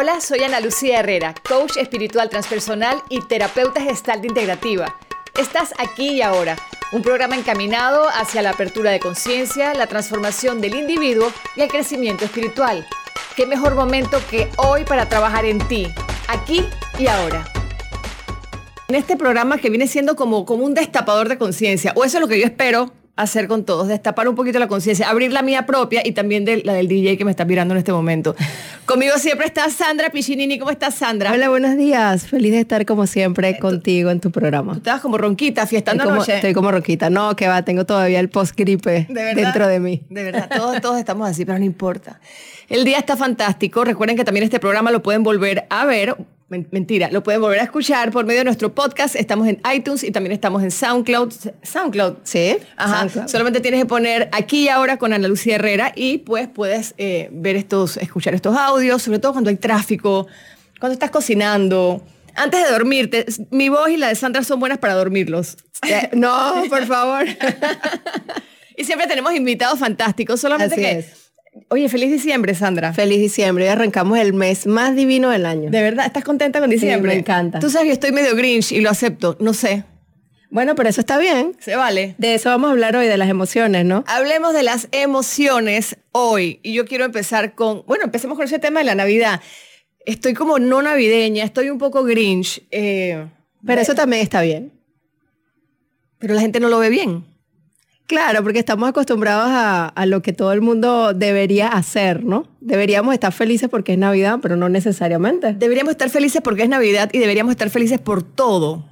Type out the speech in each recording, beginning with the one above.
Hola, soy Ana Lucía Herrera, coach espiritual transpersonal y terapeuta gestal integrativa. Estás aquí y ahora, un programa encaminado hacia la apertura de conciencia, la transformación del individuo y el crecimiento espiritual. ¿Qué mejor momento que hoy para trabajar en ti, aquí y ahora? En este programa que viene siendo como, como un destapador de conciencia, o eso es lo que yo espero hacer con todos, destapar un poquito la conciencia, abrir la mía propia y también de, la del DJ que me está mirando en este momento. Conmigo siempre está Sandra Piccinini. ¿Cómo estás, Sandra? Hola, buenos días. Feliz de estar como siempre contigo en tu programa. Tú estabas como ronquita, fiestando estoy como. Estoy como ronquita. No, que va, tengo todavía el post-gripe dentro de mí. De verdad, todos, todos estamos así, pero no importa. El día está fantástico. Recuerden que también este programa lo pueden volver a ver Mentira, lo pueden volver a escuchar por medio de nuestro podcast. Estamos en iTunes y también estamos en SoundCloud. SoundCloud. Sí. Ajá. SoundCloud. Solamente tienes que poner aquí y ahora con Ana Lucía Herrera y pues puedes eh, ver estos, escuchar estos audios, sobre todo cuando hay tráfico, cuando estás cocinando. Antes de dormirte, mi voz y la de Sandra son buenas para dormirlos. Eh, no, por favor. y siempre tenemos invitados fantásticos, solamente Así que... es. Oye, feliz diciembre, Sandra. Feliz diciembre. Hoy arrancamos el mes más divino del año. De verdad, ¿estás contenta con diciembre? me encanta. Tú sabes que estoy medio grinch y lo acepto, no sé. Bueno, pero eso está bien. Se vale. De eso vamos a hablar hoy, de las emociones, ¿no? Hablemos de las emociones hoy. Y yo quiero empezar con, bueno, empecemos con ese tema de la Navidad. Estoy como no navideña, estoy un poco grinch. eh, Pero eso también está bien. pero la gente no lo ve bien. Claro, porque estamos acostumbrados a, a lo que todo el mundo debería hacer, ¿no? Deberíamos estar felices porque es Navidad, pero no necesariamente. Deberíamos estar felices porque es Navidad y deberíamos estar felices por todo.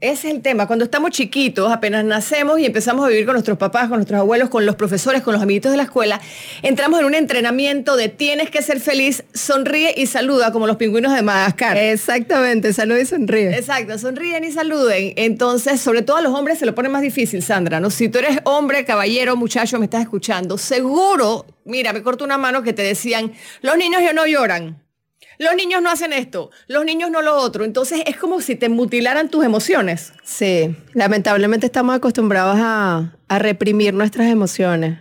Ese es el tema. Cuando estamos chiquitos, apenas nacemos y empezamos a vivir con nuestros papás, con nuestros abuelos, con los profesores, con los amiguitos de la escuela, entramos en un entrenamiento de tienes que ser feliz, sonríe y saluda como los pingüinos de Madagascar. Exactamente, salud y sonríe. Exacto, sonríen y saluden. Entonces, sobre todo a los hombres se lo pone más difícil, Sandra, ¿no? Si tú eres hombre, caballero, muchacho, me estás escuchando, seguro, mira, me corto una mano que te decían, los niños ya no lloran. Los niños no hacen esto, los niños no lo otro. Entonces es como si te mutilaran tus emociones. Sí, lamentablemente estamos acostumbrados a, a reprimir nuestras emociones.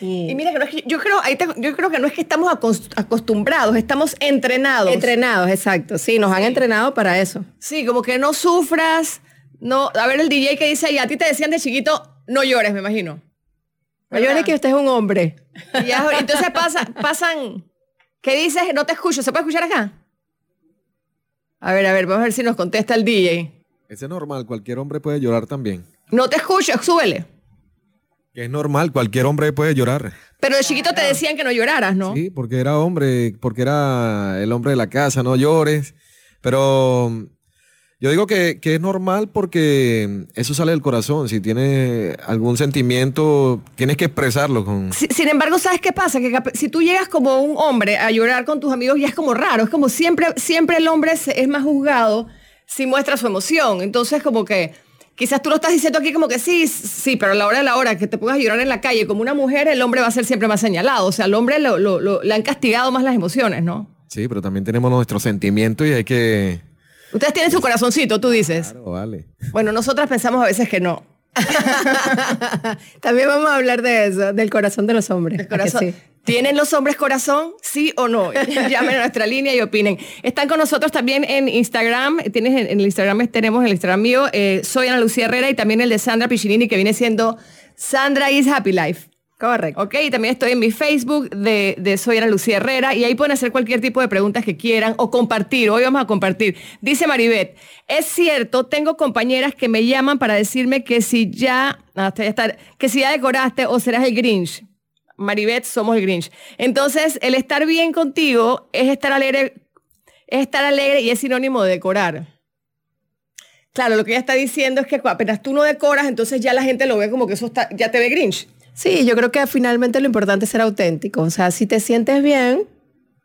Y mira que no es que- yo creo, ahí te- yo creo que no es que estamos acos- acostumbrados, estamos entrenados. Entrenados, exacto. Sí, nos han entrenado para eso. sí, como que no sufras, no, a ver el DJ que dice ahí, a ti te decían de chiquito, no llores, me imagino. No llores que usted es un hombre. Y ya- entonces pasa, pasan. ¿Qué dices? No te escucho. ¿Se puede escuchar acá? A ver, a ver, vamos a ver si nos contesta el DJ. Ese es normal, cualquier hombre puede llorar también. No te escucho, súbele. Que es normal, cualquier hombre puede llorar. Pero de chiquito te decían que no lloraras, ¿no? Sí, porque era hombre, porque era el hombre de la casa, no llores. Pero yo digo que, que es normal porque eso sale del corazón. Si tienes algún sentimiento, tienes que expresarlo con... Si- Sin embargo, ¿sabes qué pasa? Que si tú llegas como un hombre a llorar con tus amigos, ya es como raro. Es como siempre, siempre el hombre es más juzgado si muestra su emoción. Entonces, como que quizás tú lo estás diciendo aquí como que sí, sí, pero a la hora de la hora que te pongas a llorar en la calle como una mujer, el hombre va a ser siempre más señalado. O sea, al hombre lo- lo- lo- le han castigado más las emociones, ¿no? Sí, pero también tenemos nuestros sentimientos y hay que... Ustedes tienen su corazoncito, tú dices. Claro, vale. Bueno, nosotras pensamos a veces que no. También vamos a hablar de eso, del corazón de los hombres. El ¿a que corazón. sí? ¿Tienen los hombres corazón? ¿Sí o no? Llamen a nuestra línea y opinen. Están con nosotros también en Instagram. Tienes en, en el Instagram, tenemos el Instagram mío, eh, soy Ana Lucía Herrera y también el de Sandra Piccinini, que viene siendo Sandra is Happy Life. Correcto. Ok, también estoy en mi Facebook de, Soy Ana Lucía Herrera y ahí pueden hacer cualquier tipo de preguntas que quieran o compartir. Hoy vamos a compartir. Dice Maribet, es cierto, tengo compañeras que me llaman para decirme que si ya, ah, está- ya está, que si ya decoraste o serás el Grinch. Maribet, somos el Grinch. Entonces, el estar bien contigo es estar alegre, es estar alegre y es sinónimo de decorar. Claro, lo que ella está diciendo es que apenas tú no decoras, entonces ya la gente lo ve como que eso está, ya te ve Grinch. Sí, yo creo que finalmente lo importante es ser auténtico. O sea, si te sientes bien,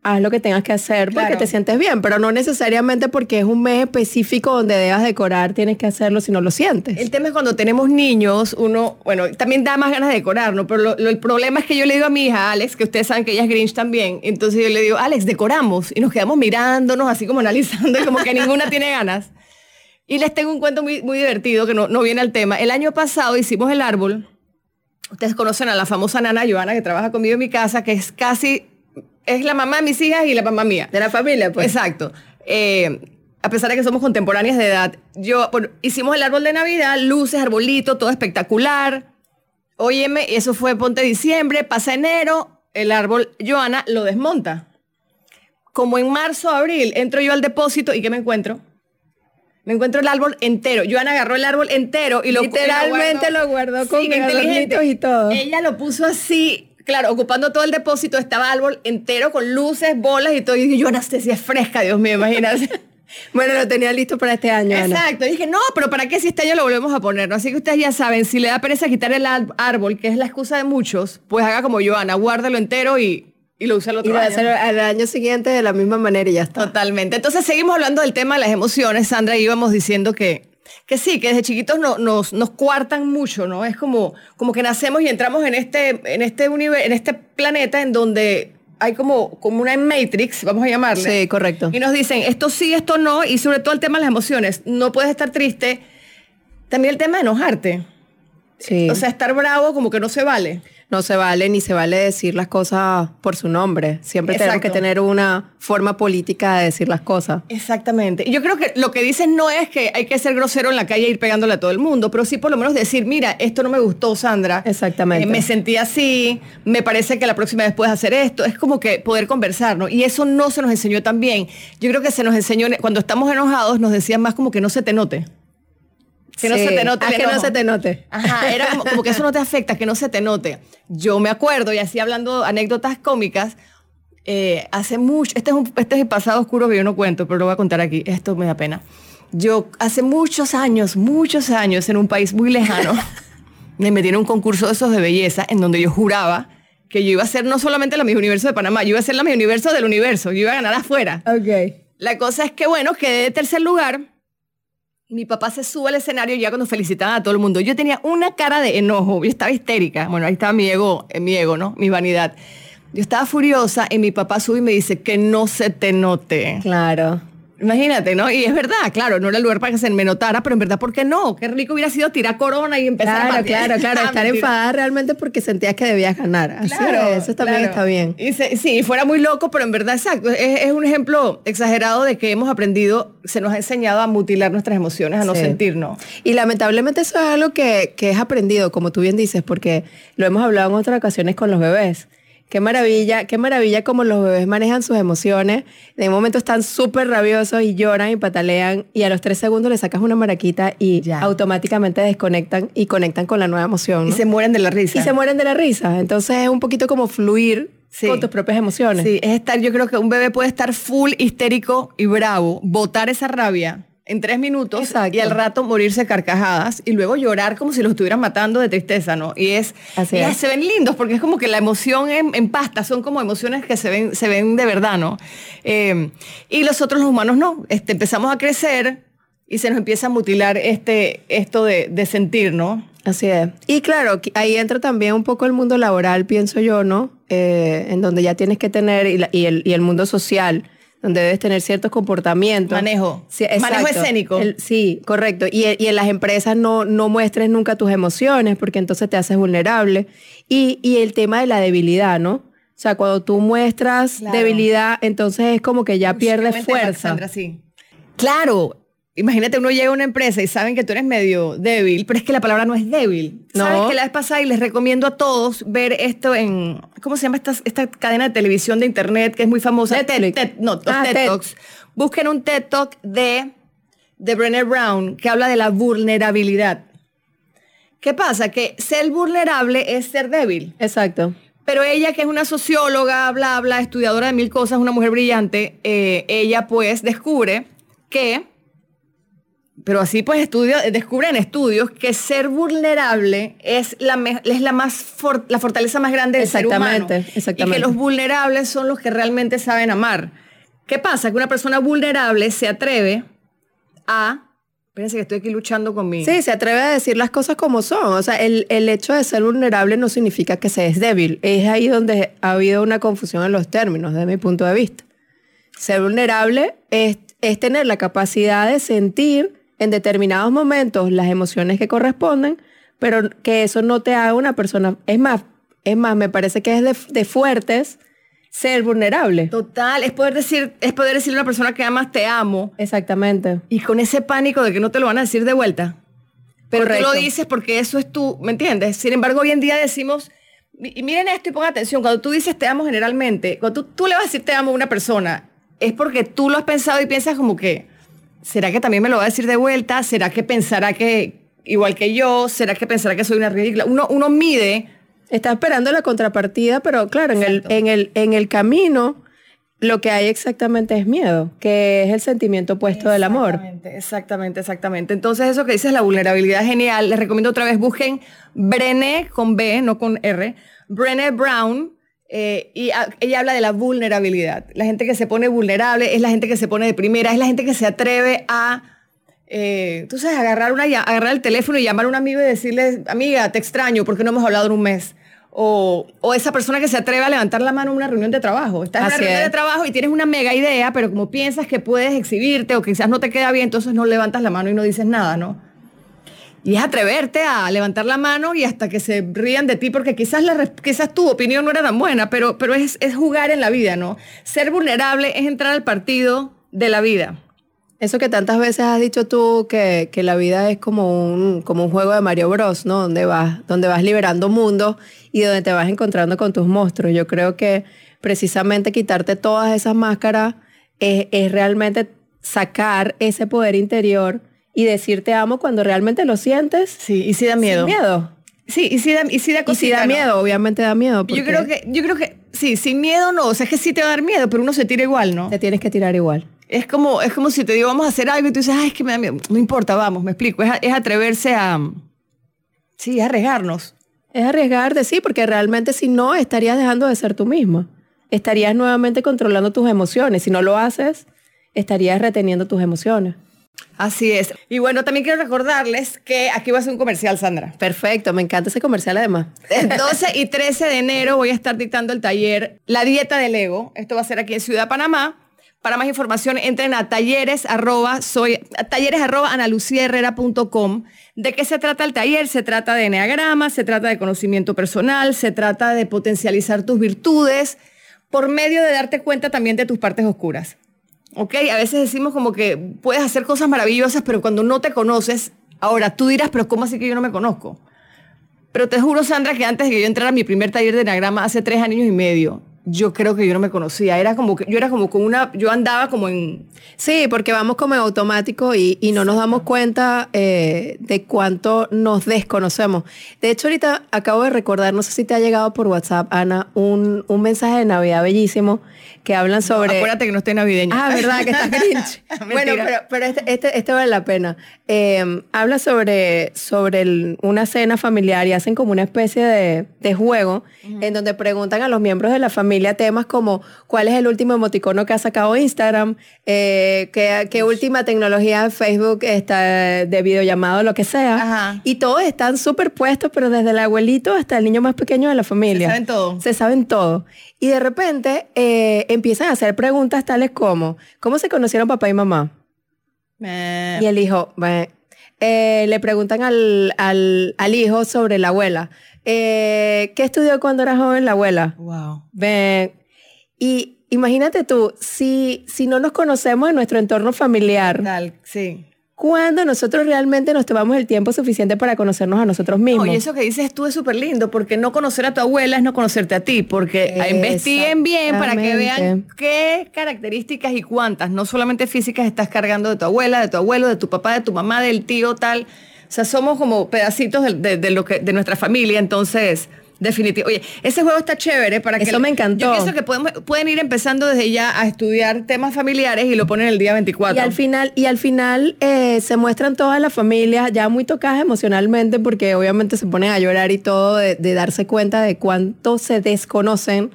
haz lo que tengas que hacer porque Claro. te sientes bien, pero no necesariamente porque es un mes específico donde debas decorar, tienes que hacerlo si no lo sientes. El tema es cuando tenemos niños, uno, bueno, también da más ganas de decorar, ¿no? Pero lo- lo- el problema es que yo le digo a mi hija, Alex, que ustedes saben que ella es Grinch también, entonces yo le digo, Alex, decoramos, y nos quedamos mirándonos, así como analizando, y como que ninguna tiene ganas. Y les tengo un cuento muy, muy divertido que no, no viene al tema. El año pasado hicimos el árbol, ustedes conocen a la famosa nana Joana que trabaja conmigo en mi casa, que es casi es la mamá de mis hijas y la mamá mía. De la familia, pues. Exacto. Eh, a pesar de que somos contemporáneas de edad, yo, bueno, hicimos el árbol de Navidad, luces, arbolito, todo espectacular. Óyeme, eso fue ponte diciembre, pasa enero, el árbol, Joana lo desmonta. Como en marzo, abril, entro yo al depósito y ¿qué me encuentro? Me encuentro el árbol entero. Joana agarró el árbol entero y lo Literalmente lo guardó con Sí, inteligente. y todo. Ella lo puso así, claro, ocupando todo el depósito, estaba árbol entero con luces, bolas y todo. Y dije, Joana, sí es fresca, Dios mío, imagínate. Bueno, lo tenía listo para este año. Exacto. Dije, no, pero ¿para qué si este año lo volvemos a poner? ¿no? Así que ustedes ya saben, si le da pereza quitar el árbol, que es la excusa de muchos, pues haga como Joana, guárdalo entero y, y lo usa el Y otro lo va a año. al año siguiente de la misma manera y ya está. Totalmente. Entonces seguimos hablando del tema de las emociones, Sandra, y íbamos diciendo que, que sí, que desde chiquitos no- nos, nos cuartan mucho, ¿no? Es como, como que nacemos y entramos en este, en este universo, en este planeta en donde hay como, como una Matrix, vamos a llamarle. Sí, correcto. Y nos dicen, esto sí, esto no, y sobre todo el tema de las emociones. No puedes estar triste. También el tema de enojarte. Sí. O sea, estar bravo como que no se vale. No se vale ni se vale decir las cosas por su nombre. Siempre tenemos Exacto. que tener una forma política de decir las cosas. Exactamente. Y yo creo que lo que dicen no es que hay que ser grosero en la calle e ir pegándole a todo el mundo, pero sí por lo menos decir, mira, esto no me gustó, Sandra. Exactamente. Eh, me sentí así, me parece que la próxima vez puedes hacer esto. Es como que poder conversar, ¿no? Y eso no se nos enseñó tan bien. Yo creo que se nos enseñó, cuando estamos enojados, nos decían más como que no se te note. Que no Sí. se te note. Ah, que no se te note. Ajá, era como, como que eso no te afecta, que no se te note. Yo me acuerdo, y así hablando anécdotas cómicas, eh, hace mucho, este es, un, este es el pasado oscuro que yo no cuento, pero lo voy a contar aquí, esto me da pena. Yo hace muchos años, muchos años, en un país muy lejano, me metí en un concurso de esos de belleza en donde yo juraba que yo iba a ser no solamente la Miss Universo de Panamá, yo iba a ser la Miss Universo del universo, yo iba a ganar afuera. Ok. La cosa es que, bueno, quedé de tercer lugar. Mi papá se sube al escenario ya cuando felicitaban a todo el mundo. Yo tenía una cara de enojo, yo estaba histérica. Bueno, ahí estaba mi ego, eh, mi ego, ¿no? Mi vanidad. Yo estaba furiosa y mi papá sube y me dice que no se te note. Claro. Imagínate, ¿no? Y es verdad, claro, no era el lugar para que se me notara, pero en verdad, ¿por qué no? Qué rico hubiera sido tirar corona y empezar a patear. claro, claro. Ah, Estar enfadada realmente porque sentías que debías ganar. Así Claro, es, eso también claro. está bien. Y se- sí, fuera muy loco, pero en verdad, exacto. Es, es un ejemplo exagerado de que hemos aprendido, se nos ha enseñado a mutilar nuestras emociones, a no Sí. sentirnos. Y lamentablemente eso es algo que, que es aprendido, como tú bien dices, porque lo hemos hablado en otras ocasiones con los bebés. Qué maravilla, qué maravilla como los bebés manejan sus emociones. De momento están súper rabiosos y lloran y patalean y a los tres segundos le sacas una maraquita y Ya. automáticamente desconectan y conectan con la nueva emoción. Y se mueren de la risa. Y se mueren de la risa. Entonces es un poquito como fluir Sí. con tus propias emociones. Sí, es estar, yo creo que un bebé puede estar full histérico y bravo, botar esa rabia en tres minutos Exacto. y al rato morirse carcajadas y luego llorar como si los estuvieran matando de tristeza, ¿no? Y es, Así es. se ven lindos porque es como que la emoción en, en pasta, son como emociones que se ven, se ven de verdad, ¿no? Eh, y los otros los humanos no, este, empezamos a crecer y se nos empieza a mutilar este, esto de, de sentir, ¿no? Así es. Y claro, ahí entra también un poco el mundo laboral, pienso yo, ¿no? Eh, en donde ya tienes que tener, y, la- y el, y el mundo social, donde debes tener ciertos comportamientos. Manejo. Sí, Manejo escénico. El- sí, correcto. Y, y en las empresas no, no muestres nunca tus emociones, porque entonces te haces vulnerable. Y, y el tema de la debilidad, ¿no? O sea, cuando tú muestras Claro. debilidad, entonces es como que ya pierdes tema, fuerza. Sandra, sí. Claro. Imagínate, uno llega a una empresa y saben que tú eres medio débil, pero es que la palabra no es débil. No. ¿Sabes que la vez pasada y les recomiendo a todos ver esto en, ¿cómo se llama esta, esta cadena de televisión de internet que es muy famosa? Netflix. TED, no, Ah, TED, TED. Talks. Busquen un TED Talk de, de Brené Brown que habla de la vulnerabilidad. ¿Qué pasa? Que ser vulnerable es ser débil. Exacto. Pero ella, que es una socióloga, bla, bla, estudiadora de mil cosas, una mujer brillante, eh, ella pues descubre que, pero así pues estudia, descubre en estudios que ser vulnerable es la, es la, más for- la fortaleza más grande del ser humano. Exactamente, exactamente. Y que los vulnerables son los que realmente saben amar. ¿Qué pasa? Que una persona vulnerable se atreve a... Espérense que estoy aquí luchando con mi... Sí, se atreve a decir las cosas como son. O sea, el, el hecho de ser vulnerable no significa que se es débil. Es ahí donde ha habido una confusión en los términos, desde mi punto de vista. Ser vulnerable es, es tener la capacidad de sentir en determinados momentos las emociones que corresponden, pero que eso no te haga una persona. Es más, es más, me parece que es de, de fuertes ser vulnerable. Total, es poder decir, es poder decirle a una persona que amas te amo Exactamente. y con ese pánico de que no te lo van a decir de vuelta. Pero Correcto. tú lo dices porque eso es tú, ¿me entiendes? Sin embargo, hoy en día decimos, y miren esto y pongan atención, cuando tú dices te amo generalmente, cuando tú, tú le vas a decir te amo a una persona, es porque tú lo has pensado y piensas como que, ¿será que también me lo va a decir de vuelta? ¿Será que pensará que igual que yo? ¿Será que pensará que soy una ridícula? Uno, uno mide Está esperando la contrapartida, pero claro, en el, en, el, en el camino lo que hay exactamente es miedo, que es el sentimiento opuesto del amor. Exactamente, exactamente, exactamente. Entonces, eso que dices, la vulnerabilidad genial. Les recomiendo otra vez, busquen Brené con B, no con R, Brené Brown, eh, y a- ella habla de la vulnerabilidad. La gente que se pone vulnerable es la gente que se pone de primera, es la gente que se atreve a, eh, tú sabes, agarrar, una, agarrar el teléfono y llamar a un amigo y decirle, amiga, te extraño, porque no hemos hablado en un mes? O, o esa persona que se atreve a levantar la mano en una reunión de trabajo. Estás en una reunión es. de trabajo y tienes una mega idea, pero como piensas que puedes exhibirte o quizás no te queda bien, entonces no levantas la mano y no dices nada, ¿no? Y es atreverte a levantar la mano y hasta que se rían de ti, porque quizás, la, quizás tu opinión no era tan buena, pero, pero es, es jugar en la vida, ¿no? Ser vulnerable es entrar al partido de la vida. Eso que tantas veces has dicho tú, que, que la vida es como un, como un juego de Mario Bros, ¿no? Donde vas, donde vas liberando mundos y donde te vas encontrando con tus monstruos. Yo creo que precisamente quitarte todas esas máscaras es, es realmente sacar ese poder interior y decir te amo cuando realmente lo sientes. Sí, y sí da miedo. Sin miedo. Sí, y sí da, y sí da Y cosita, da ¿no? miedo, obviamente da miedo. Yo creo que, yo creo que, sí, sin miedo no, o sea, es que sí te va a dar miedo, pero uno se tira igual, ¿no? te tienes que tirar igual. Es como, es como si te digo, vamos a hacer algo y tú dices, ay, es que me da miedo. No importa, vamos, me explico. Es, es atreverse a, sí, a arriesgarnos. Es arriesgarte, sí, porque realmente si no, estarías dejando de ser tú misma. Estarías nuevamente controlando tus emociones. Si no lo haces, estarías reteniendo tus emociones. Así es. Y bueno, también quiero recordarles que aquí va a ser un comercial, Sandra. Perfecto, me encanta ese comercial además. El 12 y 13 de enero voy a estar dictando el taller La Dieta del Ego. Esto va a ser aquí en Ciudad Panamá. Para más información, entren a talleres arroba, soy, talleres arroba analuciaherrera.com. ¿De qué se trata el taller? Se trata de enneagrama, se trata de conocimiento personal, se trata de potencializar tus virtudes por medio de darte cuenta también de tus partes oscuras. ¿Ok? A veces decimos como que puedes hacer cosas maravillosas, pero cuando no te conoces, ahora tú dirás, pero ¿cómo así que yo no me conozco? Pero te juro, Sandra, que antes de que yo entrara a mi primer taller de enagrama hace tres años y medio, yo creo que yo no me conocía. Era como que yo era como con una, yo andaba como en, Sí, porque vamos como en automático y, y no nos damos cuenta eh, de cuánto nos desconocemos. De hecho, ahorita acabo de recordar, no sé si te ha llegado por WhatsApp, Ana, un, un mensaje de Navidad bellísimo que hablan sobre... acuérdate que no estoy navideño. Ah, ¿verdad? Que está Grinch. bueno, pero, pero este, este, este vale la pena. Eh, habla sobre, sobre el- una cena familiar y hacen como una especie de, de juego en donde preguntan a los miembros de la familia temas como cuál es el último emoticono que ha sacado Instagram, eh, qué, qué última tecnología Facebook está de videollamado, lo que sea. Ajá. Y todos están súper puestos, pero desde el abuelito hasta el niño más pequeño de la familia. saben todo. Se saben todo. Y de repente eh, empiezan a hacer preguntas tales como, ¿cómo se conocieron papá y mamá? Y el hijo. Eh, le preguntan al, al- al hijo sobre la abuela. Eh, ¿Qué estudió cuando era joven la abuela? wow. Beh. Y imagínate tú, si, si no nos conocemos en nuestro entorno familiar, Tal, sí. ¿cuándo nosotros realmente nos tomamos el tiempo suficiente para conocernos a nosotros mismos? No, y eso que dices tú es súper lindo, porque no conocer a tu abuela es no conocerte a ti, porque investiguen bien para que vean qué características y cuántas, no solamente físicas, estás cargando de tu abuela, de tu abuelo, de tu papá, de tu mamá, del tío, tal. O sea, somos como pedacitos de, de- de lo que, de nuestra familia, entonces... Definitivo. Oye, ese juego está chévere para que... Eso me encantó. Yo pienso que podemos, pueden ir empezando desde ya a estudiar temas familiares y lo ponen el día 24. Y al final, y al final eh, se muestran todas las familias ya muy tocadas emocionalmente porque obviamente se ponen a llorar y todo de, de darse cuenta de cuánto se desconocen.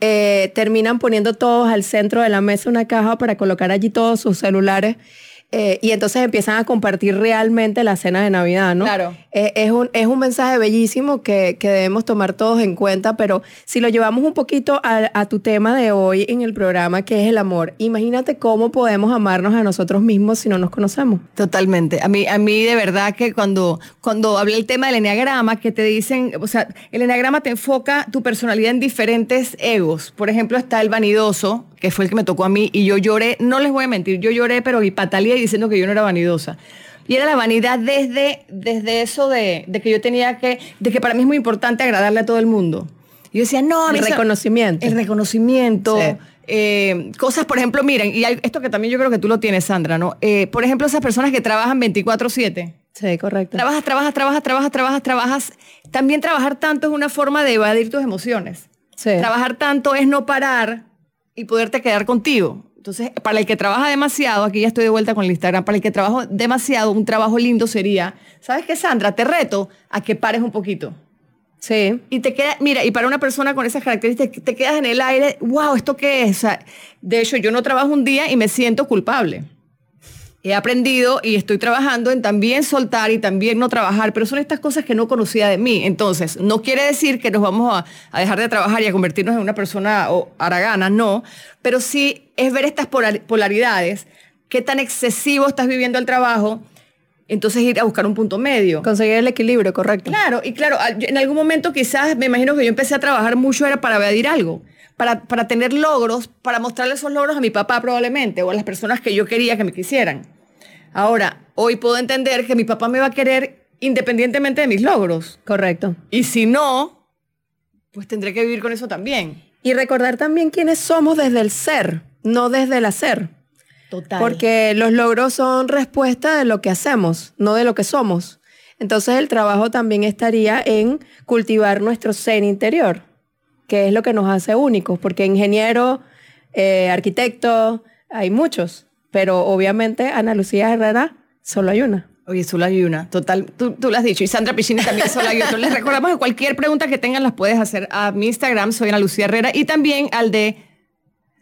Eh, terminan poniendo todos al centro de la mesa una caja para colocar allí todos sus celulares eh, y entonces empiezan a compartir realmente la cena de Navidad, ¿no? Claro. Eh, es, un, es un mensaje bellísimo que, que debemos tomar todos en cuenta, pero si lo llevamos un poquito a, a tu tema de hoy en el programa, que es el amor, imagínate cómo podemos amarnos a nosotros mismos si no nos conocemos. Totalmente. A mí, a mí de verdad que cuando, cuando hablé el tema del enneagrama, que te dicen, o sea, el enneagrama te enfoca tu personalidad en diferentes egos. Por ejemplo, está el vanidoso, que fue el que me tocó a mí, y yo lloré, no les voy a mentir, yo lloré, pero y patalía diciendo que yo no era vanidosa. Y era la vanidad desde, desde eso de, de que yo tenía que, de que para mí es muy importante agradarle a todo el mundo. Y yo decía, no, El reconocimiento. El reconocimiento. Sí. eh, cosas, por ejemplo, miren, y hay- esto que también yo creo que tú lo tienes, Sandra, ¿no? Eh, por ejemplo, esas personas que trabajan 24/7. Sí, correcto. Trabajas, trabajas, trabajas, trabajas, trabajas, trabajas. También trabajar tanto es una forma de evadir tus emociones. Sí. Trabajar tanto es no parar y poderte quedar contigo. Entonces, para el que trabaja demasiado, aquí ya estoy de vuelta con el Instagram, para el que trabaja demasiado, un trabajo lindo sería, ¿sabes qué, Sandra? Te reto a que pares un poquito. Sí. Y te queda, mira, y para una persona con esas características, te quedas en el aire, wow, ¿esto qué es? O sea, de hecho, yo no trabajo un día y me siento culpable. He aprendido y estoy trabajando en también soltar y también no trabajar, pero son estas cosas que no conocía de mí. Entonces, no quiere decir que nos vamos a, a dejar de trabajar y a convertirnos en una persona o, haragana, no, pero sí es ver estas polar- polaridades, qué tan excesivo estás viviendo el trabajo, entonces ir a buscar un punto medio. Conseguir el equilibrio, correcto. Claro, y claro, en algún momento quizás me imagino que yo empecé a trabajar mucho era para evadir algo, para, para tener logros, para mostrarle esos logros a mi papá probablemente o a las personas que yo quería que me quisieran. Ahora, hoy puedo entender que mi papá me va a querer independientemente de mis logros. Correcto. Y si no, pues tendré que vivir con eso también. Y recordar también quiénes somos desde el ser, no desde el hacer. Total. Porque los logros son respuesta de lo que hacemos, no de lo que somos. Entonces el trabajo también estaría en cultivar nuestro ser interior, que es lo que nos hace únicos, porque ingeniero, eh, arquitecto, hay muchos, pero obviamente Ana Lucía Herrera solo hay una. Oye, solo hay una, total, tú, tú lo has dicho. Y Sandra Pichini también solo hay otra. Les recordamos que cualquier pregunta que tengan las puedes hacer a mi Instagram, soy Ana Lucía Herrera, y también al de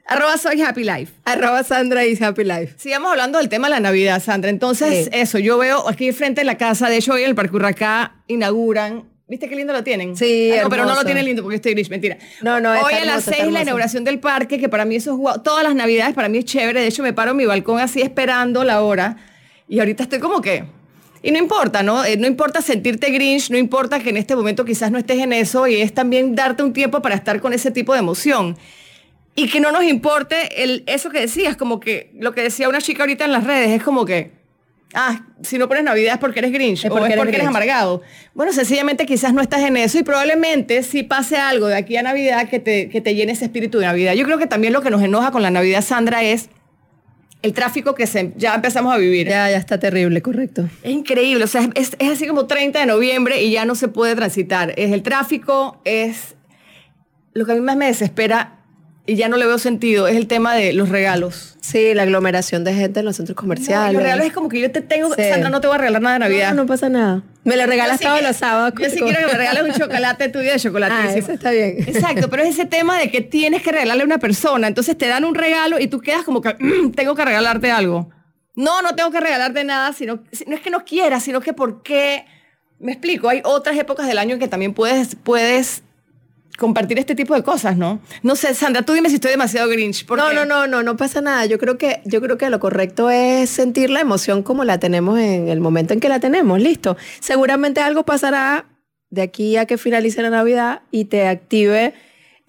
arroba soy happy life. Arroba Sandra is Happy Life. Sigamos hablando del tema de la Navidad, Sandra. Entonces, Sí. eso, yo veo aquí frente de la casa, de hecho hoy en el Parque Urracá inauguran, ¿viste qué lindo lo tienen? Sí, Ah, no, pero no lo tienen lindo porque estoy gris, mentira. No, no, Hoy a las seis la inauguración del parque, que para mí eso es guau. Todas las Navidades para mí es chévere. De hecho, me paro en mi balcón así esperando la hora. Y ahorita estoy como que... Y no importa, ¿no? Eh, no importa sentirte grinch, no importa que en este momento quizás no estés en eso y es también darte un tiempo para estar con ese tipo de emoción. Y que no nos importe el, eso que decías, como que lo que decía una chica ahorita en las redes, es como que, ah, si no pones Navidad es porque eres Grinch Es o porque es eres porque eres amargado. Bueno, sencillamente quizás no estás en eso y probablemente si pase algo de aquí a Navidad que te, que te llene ese espíritu de Navidad. Yo creo que también lo que nos enoja con la Navidad, Sandra, es el tráfico que se, ya empezamos a vivir. Ya, ya está terrible, correcto. Es increíble, o sea, es, es así como 30 de noviembre y ya no se puede transitar. Es el tráfico, es lo que a mí más me desespera y ya no le veo sentido, es el tema de los regalos. Sí, la aglomeración de gente en los centros No, comerciales. los regalos es como que yo te tengo, Sí. Sandra, no te voy a regalar nada de Navidad. No, no pasa nada. Me lo regalas todos los sábados. Yo sí quiero que me regales un chocolate tuyo de chocolate. Ah, eso está bien. Exacto, pero es ese tema de que tienes que regalarle a una persona. Entonces te dan un regalo y tú quedas como que "Mm, tengo que regalarte algo. No, no tengo que regalarte nada, sino no es que no quieras, sino que por qué. Me explico, hay otras épocas del año en que también puedes, puedes compartir este tipo de cosas, ¿no? No sé, Sandra, tú dime si estoy demasiado grinch. ¿por No, no, no, no, no pasa nada. Yo creo que, yo creo que lo correcto es sentir la emoción como la tenemos en el momento en que la tenemos, listo. Seguramente algo pasará de aquí a que finalice la Navidad y te active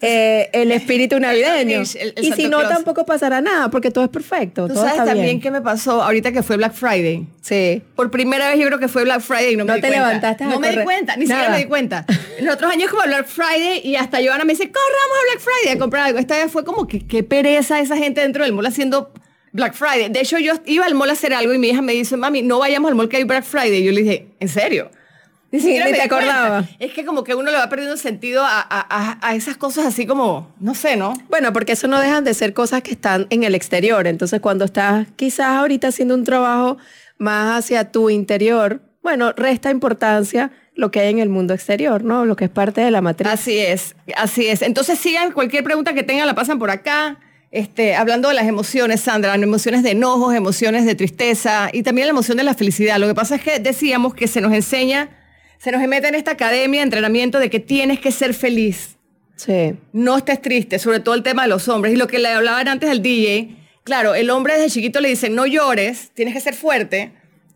eh, el espíritu navideño. El- el y si no, Claus. tampoco pasará nada, porque todo es perfecto. Tú todo sabes está también bien. qué me pasó ahorita que fue Black Friday. Sí. Por primera vez yo creo que fue Black Friday y no me No di te cuenta. levantaste a No me di cuenta, ni siquiera Nada. me di cuenta. En otros años como Black Friday y hasta Joana me dice, corramos a Black Friday a comprar algo. Esta vez fue como que qué pereza esa gente dentro del mall haciendo Black Friday. De hecho, yo iba al mall a hacer algo y mi hija me dice, mami, no vayamos al mall que hay Black Friday. Y yo le dije, ¿en serio? Ni siquiera me te cuenta. acordaba. Es que como que uno le va perdiendo sentido a, a- a- a esas cosas así como, no sé, ¿no? Bueno, porque eso no dejan de ser cosas que están en el exterior. Entonces, cuando estás quizás ahorita haciendo un trabajo más hacia tu interior, bueno, resta importancia lo que hay en el mundo exterior, ¿no? Lo que es parte de la matriz. Así es, así es. Entonces sigan, cualquier pregunta que tengan la pasan por acá. este, hablando de las emociones, Sandra, emociones de enojos, emociones de tristeza y también la emoción de la felicidad. Lo que pasa es que decíamos que se nos enseña, se nos mete en esta academia de entrenamiento de que tienes que ser feliz. Sí. No estés triste, sobre todo el tema de los hombres. Y lo que le hablaban antes al DJ, claro, el hombre desde chiquito le dice, no llores, tienes que ser fuerte.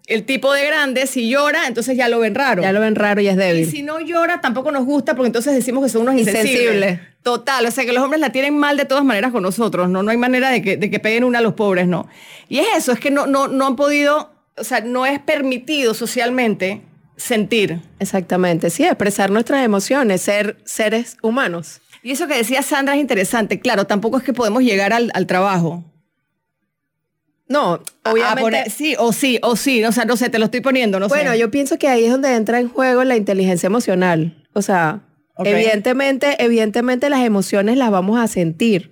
El tipo de grande, si llora, entonces ya lo ven raro. Ya lo ven raro y es Y débil. si no llora, tampoco nos gusta porque entonces decimos que son unos insensibles. Insensibles. Total, o sea que los hombres la tienen mal de todas maneras con nosotros, ¿no? No hay manera de que, de que peguen una a los pobres, ¿no? Y es eso, es que no, no, no han podido, o sea, no es permitido socialmente sentir. Exactamente, sí, expresar nuestras emociones, ser seres humanos. Y eso que decía Sandra es interesante. Claro, tampoco es que podemos llegar al, al trabajo. No, obviamente. poner- sí, o sí, o sí. O sea, no sé, te lo estoy poniendo, no bueno, sé. yo pienso que ahí es donde entra en juego la inteligencia emocional. O sea, evidentemente, evidentemente las emociones las vamos a sentir.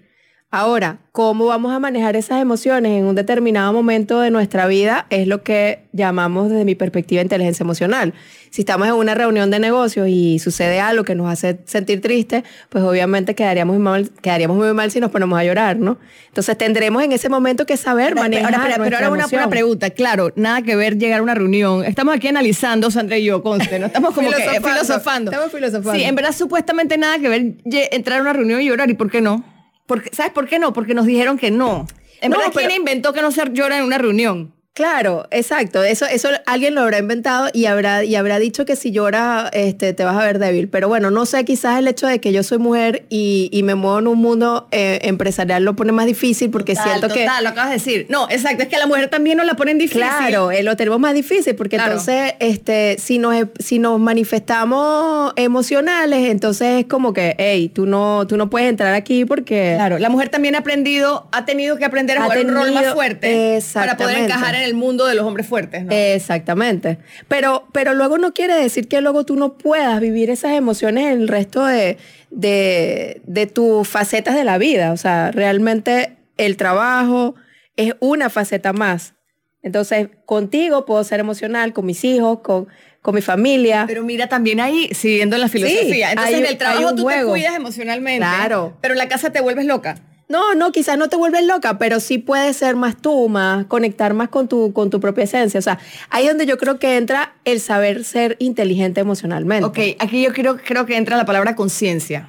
Ahora, ¿cómo vamos a manejar esas emociones en un determinado momento de nuestra vida? Es lo que llamamos desde mi perspectiva inteligencia emocional. Si estamos en una reunión de negocios y sucede algo que nos hace sentir tristes, pues obviamente quedaríamos muy mal, quedaríamos muy mal si nos ponemos a llorar, ¿no? Entonces tendremos en ese momento que saber Ahora, manejar ahora, espera, pero ahora una, una pregunta, claro, nada que ver llegar a una reunión. Estamos aquí analizando, Sandra y yo, conste, no estamos como que eh, Filosofando. filosofando. Estamos filosofando. Sí, en verdad supuestamente nada que ver entrar a una reunión y llorar. ¿Y por qué no? Porque, ¿Sabes por qué no? Porque nos dijeron que no. En No, verdad, ¿quién inventó que no se llora en una reunión? Claro, exacto. Eso, eso alguien lo habrá inventado y habrá, y habrá dicho que si llora, este, te vas a ver débil. Pero bueno, no sé, quizás el hecho de que yo soy mujer y, y me muevo en un mundo eh, empresarial lo pone más difícil porque siento que. Total, lo acabas de decir. No, exacto, es que a la mujer también nos la ponen difícil. Claro, eh, lo tenemos más difícil porque Claro. entonces, este, si nos, si nos manifestamos emocionales, entonces es como que, hey, tú no, tú no puedes entrar aquí porque. Claro, la mujer también ha aprendido, ha tenido que aprender a jugar un rol más fuerte para poder encajar en el mundo de los hombres fuertes, ¿no? Exactamente. Pero, pero luego no quiere decir que luego tú no puedas vivir esas emociones en el resto de, de, de tus facetas de la vida. O sea, realmente el trabajo es una faceta más. Entonces, contigo puedo ser emocional, con mis hijos, con, con mi familia. Pero mira también ahí, siguiendo la filosofía. Entonces hay- en el trabajo tú juego. te cuidas emocionalmente. Claro. Pero en la casa te vuelves loca. No, no, quizás no te vuelves loca, pero sí puedes ser más tú, más conectar más con tu, con tu propia esencia. O sea, ahí es donde yo creo que entra el saber ser inteligente emocionalmente. Ok, aquí yo creo, creo que entra la palabra conciencia.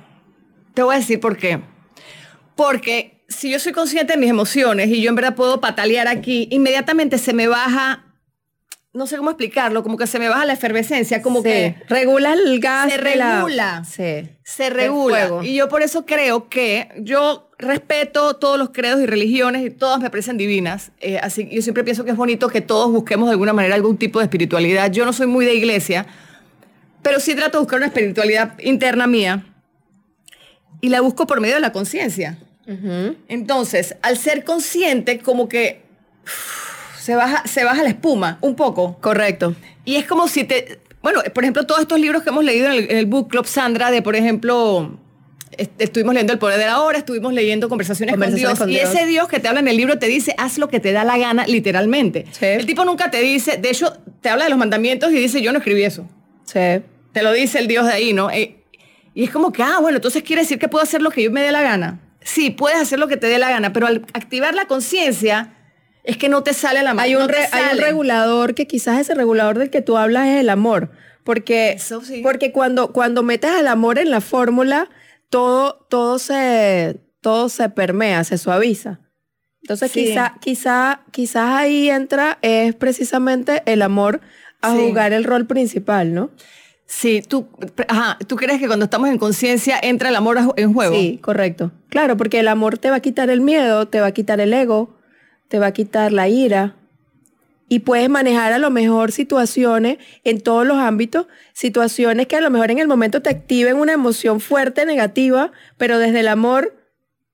Te voy a decir por qué. Porque si yo soy consciente de mis emociones y yo en verdad puedo patalear aquí, inmediatamente se me baja, no sé cómo explicarlo, como que se me baja la efervescencia, como Sí. que regula el gas. Se la- regula. Sí. se regula. Y yo por eso creo que yo respeto todos los credos y religiones y todas me parecen divinas. Eh, así que yo siempre pienso que es bonito que todos busquemos de alguna manera algún tipo de espiritualidad. Yo no soy muy de iglesia, pero sí trato de buscar una espiritualidad interna mía y la busco por medio de la conciencia. Entonces, al ser consciente, como que se baja, se baja la espuma un poco. Correcto. Y es como si te... Bueno, por ejemplo, todos estos libros que hemos leído en el, en el Book Club, Sandra, de, por ejemplo, est- estuvimos leyendo El Poder de la Hora, estuvimos leyendo Conversaciones, Conversaciones con, con Dios, y ese Dios que te habla en el libro te dice, haz lo que te da la gana, literalmente. Sí. El tipo nunca te dice, de hecho, te habla de los mandamientos y dice, yo no escribí eso. Sí. Te lo dice el Dios de ahí, ¿no? Eh, y es como que, ah, bueno, entonces quiere decir que puedo hacer lo que yo me dé la gana. Sí, puedes hacer lo que te dé la gana, pero al activar la conciencia es que no te sale la mano. Hay un, no te re- hay un sale. regulador que quizás ese regulador del que tú hablas es el amor. Porque, Eso sí. porque cuando, cuando metes el amor en la fórmula, todo, todo, se, todo se permea, se suaviza. Entonces, Sí. quizá, quizá, quizás ahí entra es precisamente el amor a Sí. jugar el rol principal, ¿no? Sí, tú, ajá, ¿tú crees que cuando estamos en conciencia entra el amor en juego? Sí, correcto. Claro, porque el amor te va a quitar el miedo, te va a quitar el ego, te va a quitar la ira. Y puedes manejar a lo mejor situaciones en todos los ámbitos, situaciones que a lo mejor en el momento te activen una emoción fuerte, negativa, pero desde el amor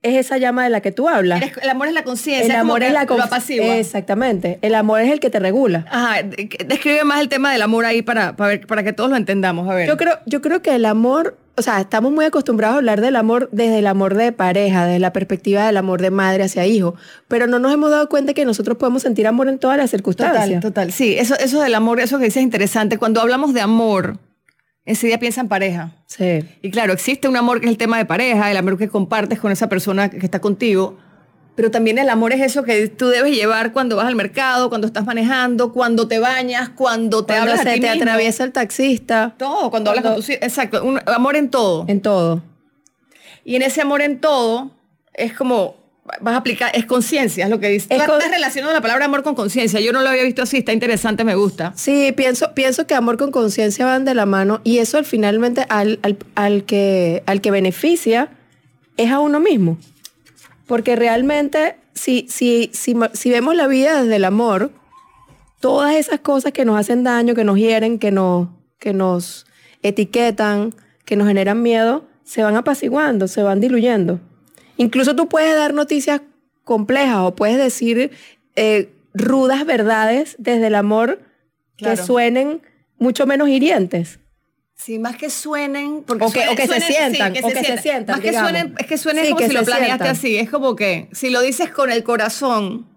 es esa llama de la que tú hablas. El amor es la conciencia. El amor es la apacigua. Exactamente. El amor es el que te regula. Ajá, describe más el tema del amor ahí para, para, ver- para que todos lo entendamos. A ver. Yo creo, yo creo que el amor, o sea, estamos muy acostumbrados a hablar del amor desde el amor de pareja, desde la perspectiva del amor de madre hacia hijo, pero no nos hemos dado cuenta que nosotros podemos sentir amor en todas las circunstancias. Total, total. Sí, eso, eso del amor, eso que dices es interesante. Cuando hablamos de amor, enseguida piensa en pareja. Sí. Y claro, existe un amor que es el tema de pareja, el amor que compartes con esa persona que está contigo, pero también el amor es eso que tú debes llevar cuando vas al mercado, cuando estás manejando, cuando te bañas, cuando te Cuando hablas se a ti te mismo. atraviesa el taxista. Todo, cuando, hablas con hijos. Exacto, un amor en todo. En todo. Y en ese amor en todo es como vas a aplicar, es conciencia, es lo que dice. Es Tú con- estás relacionando la palabra amor con conciencia. Yo no lo había visto así, está interesante, me gusta. Sí, pienso, pienso que amor con conciencia van de la mano y eso al finalmente al, al, al que, al que beneficia es a uno mismo. Porque realmente, si, si, si, si vemos la vida desde el amor, todas esas cosas que nos hacen daño, que nos hieren, que nos, que nos etiquetan, que nos generan miedo, se van apaciguando, se van diluyendo. Incluso tú puedes dar noticias complejas o puedes decir eh, rudas verdades desde el amor Claro. que suenen mucho menos hirientes. Sí, más que suenen, O que- o que se sientan, o que se sientan, Más que suenen, es que suenen Sí, como que si lo se planeaste sientan. así. Es como que si lo dices con el corazón,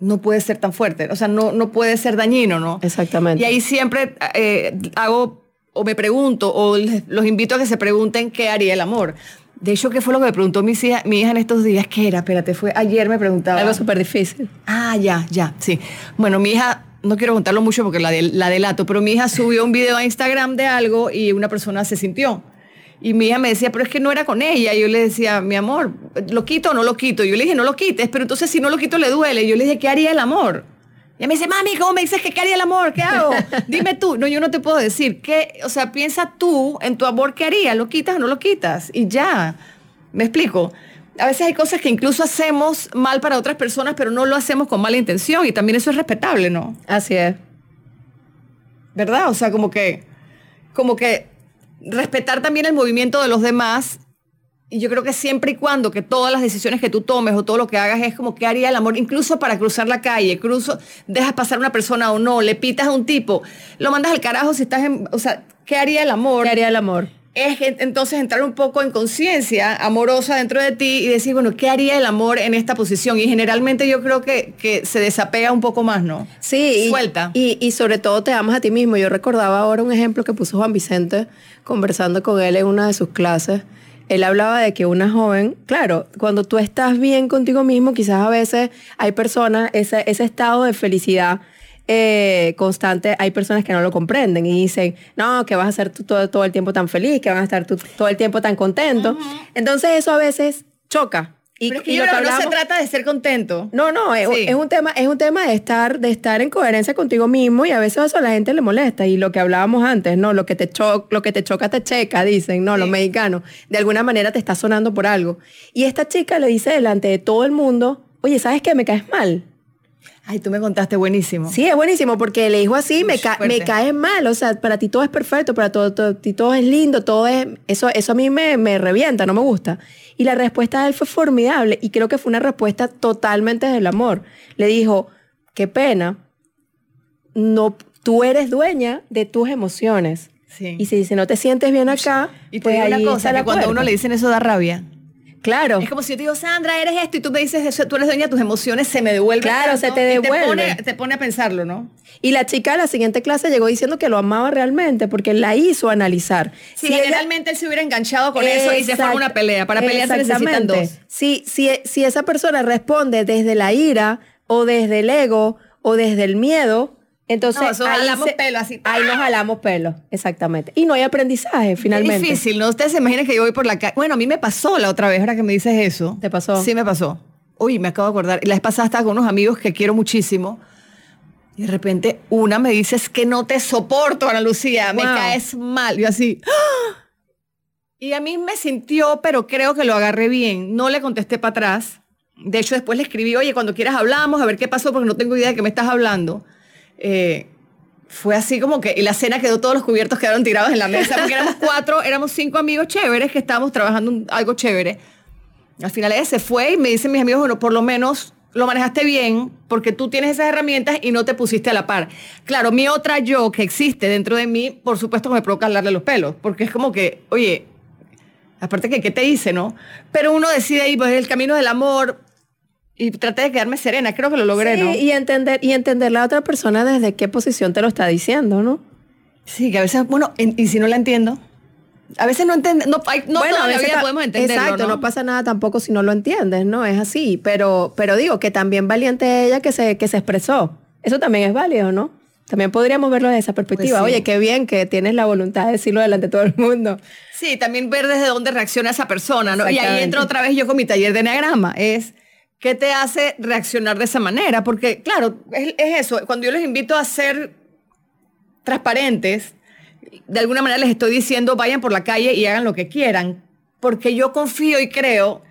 no puede ser tan fuerte. O sea, no, no puede ser dañino, ¿no? Exactamente. Y ahí siempre eh, hago o me pregunto o les- los invito a que se pregunten qué haría el amor. De hecho, ¿qué fue lo que me preguntó mi hija, mi hija en estos días? ¿Qué era? Espérate, fue ayer me preguntaba. Algo súper difícil. Ah, ya, ya, sí. Bueno, mi hija, no quiero contarlo mucho porque la, del- la delato, pero mi hija subió un video a Instagram de algo y una persona se sintió. Y mi hija me decía, pero es que no era con ella. Y yo le decía, mi amor, ¿lo quito o no lo quito? Y yo le dije, no lo quites, pero entonces si no lo quito le duele. Y yo le dije, ¿qué haría el amor? Y me dice, mami, ¿cómo me dices que qué haría el amor? ¿Qué hago? Dime tú. No, yo no te puedo decir. ¿Qué? O sea, piensa tú en tu amor, ¿qué haría? ¿Lo quitas o no lo quitas? Y ya. ¿Me explico? A veces hay cosas que incluso hacemos mal para otras personas, pero no lo hacemos con mala intención. Y también eso es respetable, ¿no? Así es. ¿Verdad? O sea, como que, como que respetar también el movimiento de los demás. Y yo creo que siempre y cuando que todas las decisiones que tú tomes o todo lo que hagas es como que haría el amor, incluso para cruzar la calle, cruzo, dejas pasar una persona o no, le pitas a un tipo, lo mandas al carajo si estás en, o sea, ¿qué haría el amor? ¿Qué haría el amor? es entonces entrar un poco en conciencia amorosa dentro de ti y decir, bueno, ¿qué haría el amor en esta posición? Y generalmente yo creo que, que se desapega un poco más, ¿no? Sí, y- Suelta. Y, y sobre todo te amas a ti mismo. Yo recordaba ahora un ejemplo que puso Juan Vicente conversando con él en una de sus clases. Él hablaba de que una joven, claro, cuando tú estás bien contigo mismo, quizás a veces hay personas, ese, ese estado de felicidad eh, constante, hay personas que no lo comprenden y dicen, no, que vas a ser tú todo, todo el tiempo tan feliz, que vas a estar tú todo el tiempo tan contento. Entonces eso a veces choca. Y, Pero es que y yo lo creo que no se hablamos- trata de ser contento. no, no, es, Sí. es un tema, es un tema de estar, de estar en coherencia contigo mismo y a veces eso a la gente le molesta. Y lo que hablábamos antes, no, lo que te cho- lo que te choca te checa, dicen, no, los Sí. mexicanos. De alguna manera te está sonando por algo. Y esta chica le dice delante de todo el mundo, oye, ¿sabes qué? Me caes mal. Ay, tú me contaste buenísimo. Sí, es buenísimo porque le dijo así, me, ca- fuerte. me caes mal, o sea, para ti todo es perfecto, para todo, todo- ti todo es lindo, todo es, eso, eso a mí me, me revienta, no me gusta. Y la respuesta de él fue formidable y creo que fue una respuesta totalmente del amor. Le dijo, qué pena, no, tú eres dueña de tus emociones. Sí. Y si, si no te sientes bien acá, Y te pues digo una ahí cosa, está que cuando a uno le dicen eso da rabia. Claro. Es como si yo te digo, Sandra, eres esto, y tú me dices eso, tú eres dueña de tus emociones, se me devuelve. Claro, tanto, se te devuelve. pone, te pone a pensarlo, ¿no? Y la chica a la siguiente clase llegó diciendo que lo amaba realmente porque la hizo analizar. Si Si ella- generalmente él se hubiera enganchado con eso y se forma una pelea. Para pelear se necesitan dos. Si, si, si esa persona responde desde la ira o desde el ego o desde el miedo, entonces No, eso ahí jalamos pelo así. Ahí nos jalamos pelo, exactamente. Y no hay aprendizaje finalmente. Es difícil, ¿no? Ustedes se imaginan que yo voy por la calle. Bueno, a mí me pasó la otra vez, ahora que me dices eso. ¿Te pasó? Sí, me pasó. Uy, me acabo de acordar. La vez pasada estaba con unos amigos que quiero muchísimo. Y de repente una me dice, es que no te soporto, Ana Lucía, me Wow. caes mal. Yo así. ¡ah! Y a mí me sintió, pero creo que lo agarré bien. No le contesté para atrás. De hecho, después le escribí, oye, cuando quieras hablamos, a ver qué pasó, porque no tengo idea de qué me estás hablando. Eh, fue así como que, y la cena quedó, todos los cubiertos quedaron tirados en la mesa, porque éramos cuatro, éramos cinco amigos chéveres que estábamos trabajando un- algo chévere. Al final ella se fue y me dicen mis amigos, bueno, por lo menos lo manejaste bien porque tú tienes esas herramientas y no te pusiste a la par. Claro, mi otra yo que existe dentro de mí, por supuesto me provoca hablarle los pelos, porque es como que, oye, aparte que, ¿qué te hice, no? Pero uno decide ir por el camino del amor y traté de quedarme serena, creo que lo logré, Sí, ¿no? y entender y entender la otra persona desde qué posición te lo está diciendo, ¿no? Sí, que a veces, bueno, en- y si no la entiendo, A veces no entendemos, no, hay- no Bueno, a la veces ta- podemos entenderlo, Exacto, ¿no? pasa nada tampoco si no lo entiendes, ¿no? Es así. Pero, pero digo que también valiente ella que se, que se expresó. Eso también es válido, ¿no? También podríamos verlo desde esa perspectiva. Pues sí. Oye, qué bien que tienes la voluntad de decirlo delante de todo el mundo. Sí, también ver desde dónde reacciona esa persona, ¿no? Y ahí entro otra vez yo con mi taller de enneagrama. Es, ¿qué te hace reaccionar de esa manera? Porque, claro, es, es eso. Cuando yo les invito a ser transparentes, de alguna manera les estoy diciendo, vayan por la calle y hagan lo que quieran. Porque yo confío y creo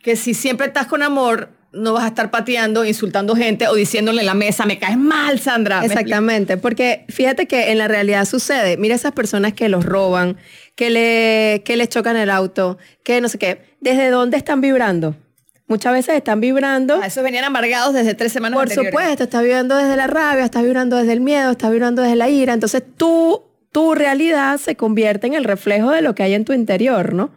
que si siempre estás con amor, no vas a estar pateando, insultando gente o diciéndole en la mesa, me caes mal, Sandra. ¿Me Exactamente, porque fíjate que en la realidad sucede. Mira esas personas que los roban, que, le, que les chocan el auto, que no sé qué. ¿Desde dónde están vibrando? Muchas veces están vibrando. Ah, esos venían amargados desde tres semanas Por anteriores. supuesto, estás vibrando desde la rabia, estás vibrando desde el miedo, estás vibrando desde la ira. Entonces tú, tu realidad se convierte en el reflejo de lo que hay en tu interior, ¿no?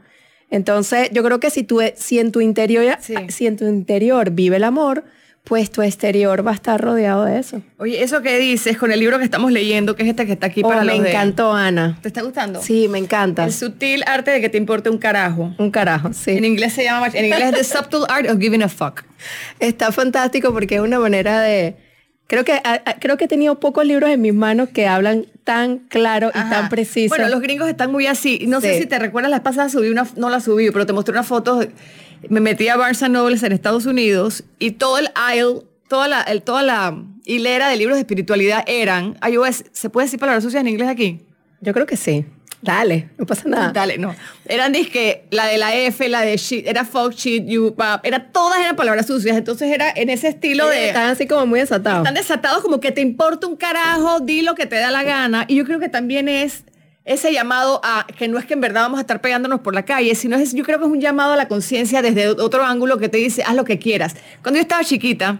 Entonces yo creo que si, tú, si, en tu interior, Sí. si en tu interior vive el amor, pues tu exterior va a estar rodeado de eso. Oye, eso que dices con el libro que estamos leyendo, que es este que está aquí Oh, para me los de- encantó, Ana. ¿Te está gustando? Sí, me encanta. El sutil arte de que te importe un carajo. Un carajo, sí. En inglés se llama, en inglés es The Subtle Art of Giving a Fuck. Está fantástico porque es una manera de... Creo que, a- a- creo que he tenido pocos libros en mis manos que hablan tan claro y Ajá. tan preciso. Bueno, los gringos están muy así. No sé Sí. si te recuerdas, la pasada subí una, no la subí, pero te mostré una foto. Me metí a Barnes Nobles en Estados Unidos y todo el aisle, toda la, el- toda la hilera de libros de espiritualidad eran, ay, ¿se puede decir palabras sucias en inglés aquí? Yo creo que sí. Dale, no pasa nada. Dale, no. Eran disque, la de la F, la de shit, era fuck, shit, you, pap, era, todas eran palabras sucias. Entonces era en ese estilo de... Están así como muy desatados. Están desatados como que te importa un carajo, di lo que te da la gana. Y yo creo que también es ese llamado a que no es que en verdad vamos a estar pegándonos por la calle, sino es, yo creo que es un llamado a la conciencia desde otro ángulo que te dice, haz lo que quieras. Cuando yo estaba chiquita,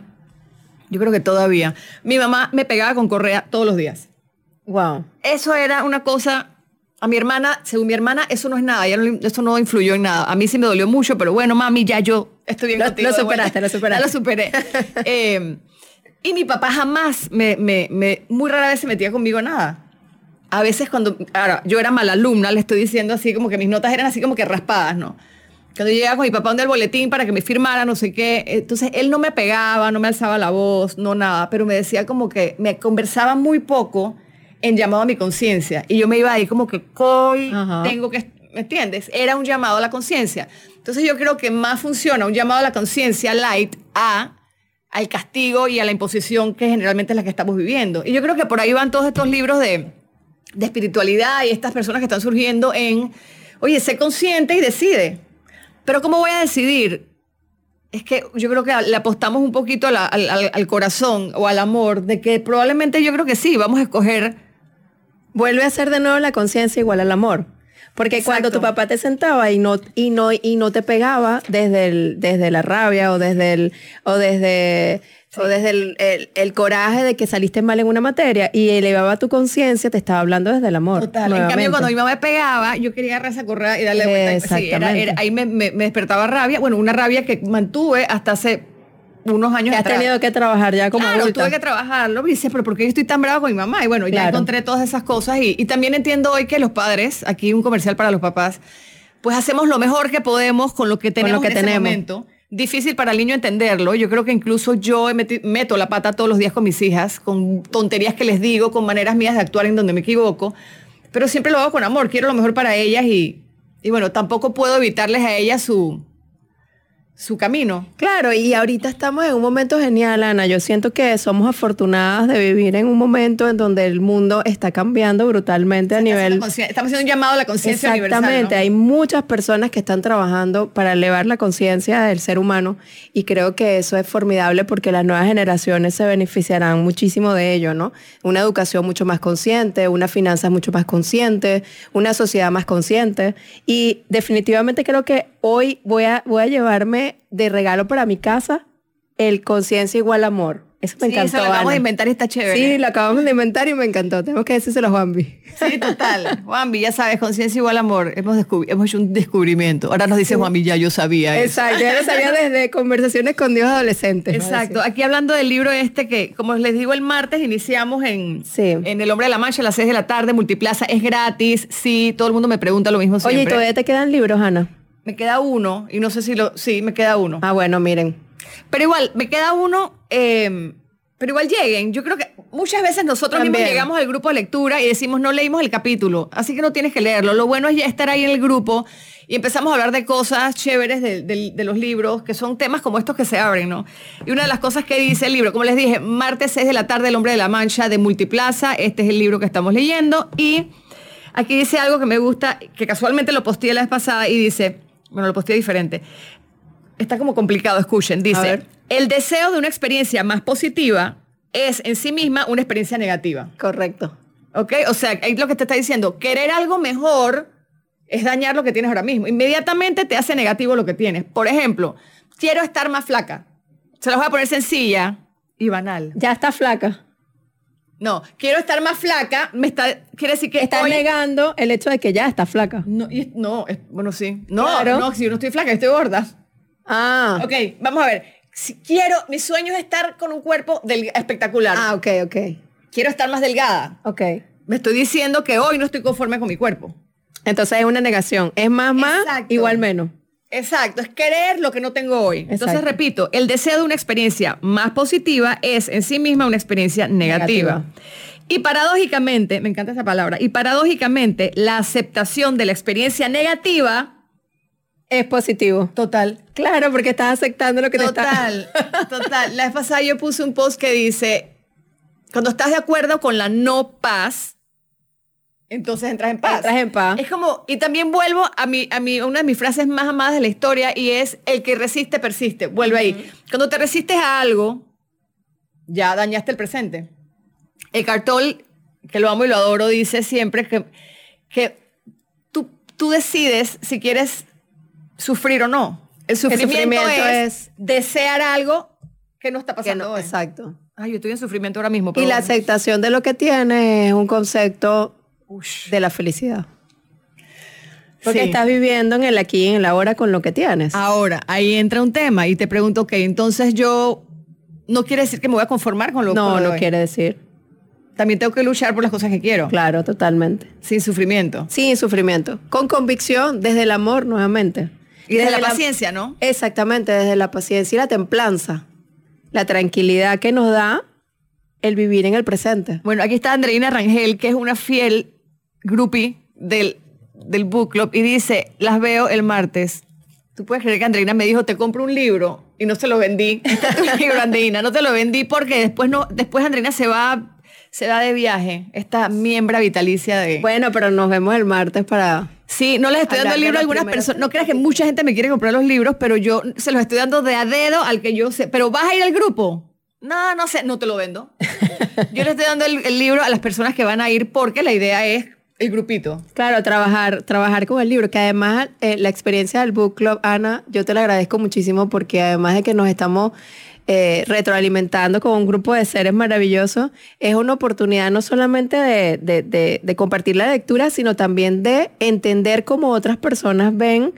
yo creo que todavía, mi mamá me pegaba con correa todos los días. Wow. Eso era una cosa, a mi hermana, según mi hermana, eso no es nada, ella no eso no influyó en nada. A mí sí me dolió mucho, pero bueno, mami, ya yo estoy bien Lo- contigo. lo superaste, lo superaste. Ya lo superé. Eh, y mi papá jamás, me, me- me- muy rara vez se metía conmigo nada. A veces cuando, ahora, yo era mala alumna, le estoy diciendo así como que mis notas eran así como que raspadas, ¿no? Cuando yo llegaba con mi papá donde el boletín para que me firmara, no sé qué, entonces él no me pegaba, no me alzaba la voz, no nada, pero me decía como que me conversaba muy poco en llamado a mi conciencia. Y yo me iba ahí como que, coy, Ajá. tengo que, ¿me entiendes? Era un llamado a la conciencia. Entonces yo creo que más funciona un llamado a la conciencia light a al castigo y a la imposición que generalmente es la que estamos viviendo. Y yo creo que por ahí van todos estos libros de, de espiritualidad y estas personas que están surgiendo en, oye, sé consciente y decide. Pero ¿cómo voy a decidir? Es que yo creo que le apostamos un poquito al, al- al corazón o al amor, de que probablemente yo creo que sí, vamos a escoger Vuelve a ser de nuevo la conciencia igual al amor. Porque Exacto. cuando tu papá te sentaba y no, y no, y no te pegaba desde, el, desde la rabia o desde el, o desde, o desde el, el- el coraje de que saliste mal en una materia y elevaba tu conciencia, te estaba hablando desde el amor. Total. En cambio, cuando mi mamá me pegaba, yo quería agarrar esa correa y darle vuelta. Sí, era- Exactamente. era- ahí me, me- me despertaba rabia. Bueno, una rabia que mantuve hasta hace unos años Que has atrás. tenido que trabajar ya como claro, adulta. tuve que trabajarlo. Y dice, pero ¿por qué estoy tan brava con mi mamá? Y bueno, ya Claro. encontré todas esas cosas. Y, y también entiendo hoy que los padres, aquí un comercial para los papás, pues hacemos lo mejor que podemos con lo que tenemos que en ese tenemos. momento. Difícil para el niño entenderlo. Yo creo que incluso yo meto la pata todos los días con mis hijas, con tonterías que les digo, con maneras mías de actuar en donde me equivoco. Pero siempre lo hago con amor. Quiero lo mejor para ellas y, y bueno, tampoco puedo evitarles a ellas su, su camino. Claro, y ahorita estamos en un momento genial, Ana. Yo siento que somos afortunadas de vivir en un momento en donde el mundo está cambiando brutalmente a nivel... Estamos haciendo un llamado a la conciencia universal. Exactamente, ¿no? hay muchas personas que están trabajando para elevar la conciencia del ser humano y creo que eso es formidable porque las nuevas generaciones se beneficiarán muchísimo de ello, ¿no? Una educación mucho más consciente, una finanzas mucho más consciente, una sociedad más consciente y definitivamente creo que hoy voy a, voy a llevarme de regalo para mi casa el conciencia igual amor. Eso me Sí, encantó. eso lo acabamos Ana. de inventar y está chévere. Sí, lo acabamos de inventar y me encantó. Tenemos que decírselo a Juanvi. Sí, total. Juanvi, ya sabes, conciencia igual amor. Hemos, hecho un descubrimiento. Ahora nos dice Juanvi, ya yo sabía eso. Exacto, ya lo sabía desde conversaciones con Dios adolescentes. Exacto. Aquí hablando del libro este que, como les digo, el martes iniciamos en, Sí. en El Hombre de la Mancha a las 6 de la tarde, Multiplaza. Es gratis. Sí, todo el mundo me pregunta lo mismo siempre. Oye, ¿y todavía te quedan libros, Ana? Me queda uno y no sé si lo... Sí, me queda uno. Ah, bueno, miren. Pero igual, me queda uno... eh, pero igual lleguen. Yo creo que muchas veces nosotros mismos llegamos al grupo de lectura y decimos, no leímos el capítulo, así que no tienes que leerlo. Lo bueno es ya estar ahí en el grupo y empezamos a hablar de cosas chéveres de, de- de los libros, que son temas como estos que se abren, ¿no? Y una de las cosas que dice el libro, como les dije, martes 6 de la tarde, El Hombre de la Mancha, de Multiplaza. Este es el libro que estamos leyendo. Y aquí dice algo que me gusta, que casualmente lo posteé la vez pasada y dice, bueno, lo posteé diferente. Está como complicado, escuchen. Dice, el deseo de una experiencia más positiva es en sí misma una experiencia negativa. Correcto. ¿Ok? O sea, ahí lo que te está diciendo, querer algo mejor es dañar lo que tienes ahora mismo. Inmediatamente te hace negativo lo que tienes. Por ejemplo, quiero estar más flaca. Se las voy a poner sencilla y banal. Ya está flaca. No, quiero estar más flaca, me está, quiere decir que Estás hoy- negando el hecho de que ya está flaca. No, y- no, es- bueno, sí. No, Claro. no, si yo no estoy flaca, estoy gorda. Ah. Ok, vamos a ver. Si quiero, mi sueño es estar con un cuerpo del- espectacular. Ah, ok, ok. Quiero estar más delgada. Ok. Me estoy diciendo que hoy no estoy conforme con mi cuerpo. Entonces es una negación. Es más, más, Exacto. igual menos. Exacto, es querer lo que no tengo hoy. Entonces, repito, el deseo de una experiencia más positiva es en sí misma una experiencia negativa. Negativa. Y paradójicamente, me encanta esa palabra, y paradójicamente la aceptación de la experiencia negativa, Es positivo. total, Claro, porque estás aceptando lo que te Total, total. La vez pasada yo puse un post que dice, cuando estás de acuerdo con la no paz, entonces entras en paz. Entras en paz. Es como, y también vuelvo a mi, a mi, una de mis frases más amadas de la historia y es, el que resiste, persiste. Vuelve ahí. Cuando te resistes a algo, ya dañaste el presente. El cartol, que lo amo y lo adoro, dice siempre que, que tú, tú decides si quieres sufrir o no. El sufrimiento, sufrimiento es, es- desear algo que no está pasando no, hoy. exacto. Ay, yo estoy en sufrimiento ahora mismo. Y la aceptación de lo que tienes es un concepto Ush. de la felicidad. Porque Sí. estás viviendo en el aquí y en el ahora con lo que tienes. Ahora, ahí entra un tema y te pregunto, ok, entonces yo no quiere decir que me voy a conformar con lo no, lo no hoy. quiere decir. También tengo que luchar por las cosas que quiero, Claro, totalmente. sin sufrimiento. Sin sufrimiento. Con convicción, desde el amor nuevamente. Y desde la la- paciencia, ¿no? Exactamente, desde la paciencia y la templanza. La tranquilidad que nos da el vivir en el presente. Bueno, aquí está Andreina Rangel, que es una fiel groupie del, del book club, y dice, las veo el martes. Tú puedes creer que Andreina me dijo, te compro un libro y no se lo vendí. Este es tu libro, Andreina, no te lo vendí porque después no, después Andreina se va, se va de viaje, esta miembro vitalicia de... Bueno, pero nos vemos el martes para... Sí, no les estoy dando el libro a algunas personas. No creas que mucha gente me quiere comprar los libros, pero yo se los estoy dando de a dedo al que yo sé. Pero vas a ir al grupo. No, no sé, no te lo vendo. Yo le estoy dando el, el libro a las personas que van a ir porque la idea es el grupito. Claro, trabajar, trabajar con el libro, que además eh, la experiencia del Book Club, Ana, yo te la agradezco muchísimo porque además de que nos estamos eh, retroalimentando con un grupo de seres maravillosos, es una oportunidad no solamente de, de- de- de compartir la lectura, sino también de entender cómo otras personas ven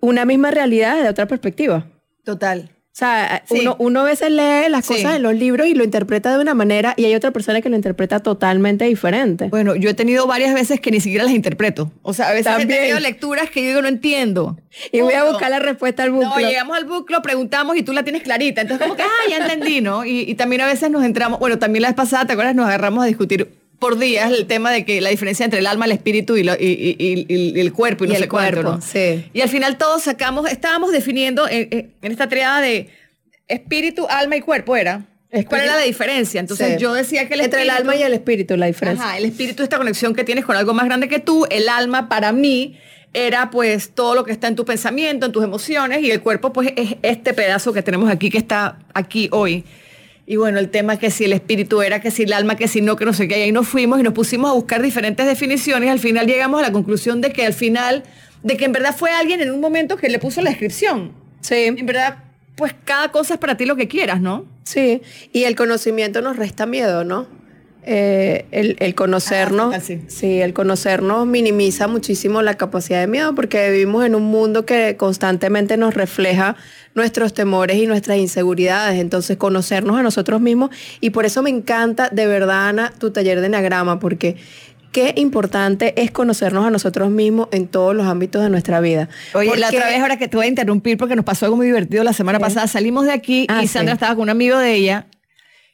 una misma realidad de otra perspectiva. Total. O sea, Sí. uno, uno a veces lee las Sí. cosas en los libros y lo interpreta de una manera y hay otra persona que lo interpreta totalmente diferente. Bueno, yo he tenido varias veces que ni siquiera las interpreto. O sea, a veces También. he tenido lecturas que yo digo no entiendo. y voy a buscar la respuesta al book No, llegamos al book, lo preguntamos y tú la tienes clarita. Entonces, como que, ah, ya entendí, ¿no? Y, y también a veces nos entramos, bueno, también la vez pasada, ¿te acuerdas? Nos agarramos a discutir por días el tema de que la diferencia entre el alma, el espíritu y, lo- y- y- el cuerpo y, no el sé cuánto, cuerpo, ¿no? sí. Y al final todos sacamos, estábamos definiendo en, esta triada de espíritu, alma y cuerpo, ¿era? ¿Cuál era la diferencia? Entonces Sí. yo decía que el Entre el alma y el espíritu, la diferencia. Ajá, el espíritu, esta conexión que tienes con algo más grande que tú, el alma para mí era pues todo lo que está en tu pensamiento, en tus emociones y el cuerpo pues es este pedazo que tenemos aquí que está aquí hoy. Y bueno, el tema que si el espíritu era, que si el alma, que si no, que no sé qué, y ahí nos fuimos y nos pusimos a buscar diferentes definiciones y al final llegamos a la conclusión de que al final, de que en verdad fue alguien en un momento que le puso la descripción. Sí. En verdad, pues cada cosa es para ti lo que quieras, ¿no? Sí, y el conocimiento nos resta miedo, ¿no? Eh, el, el, conocernos, Ah, sí. sí, el conocernos minimiza muchísimo la capacidad de miedo porque vivimos en un mundo que constantemente nos refleja nuestros temores y nuestras inseguridades. Entonces, conocernos a nosotros mismos y por eso me encanta de verdad, Ana, tu taller de enagrama, porque qué importante es conocernos a nosotros mismos en todos los ámbitos de nuestra vida. Oye, la Porque- otra vez, ahora que te voy a interrumpir porque nos pasó algo muy divertido la semana pasada, salimos de aquí Ah, y Sandra sí. estaba con un amigo de ella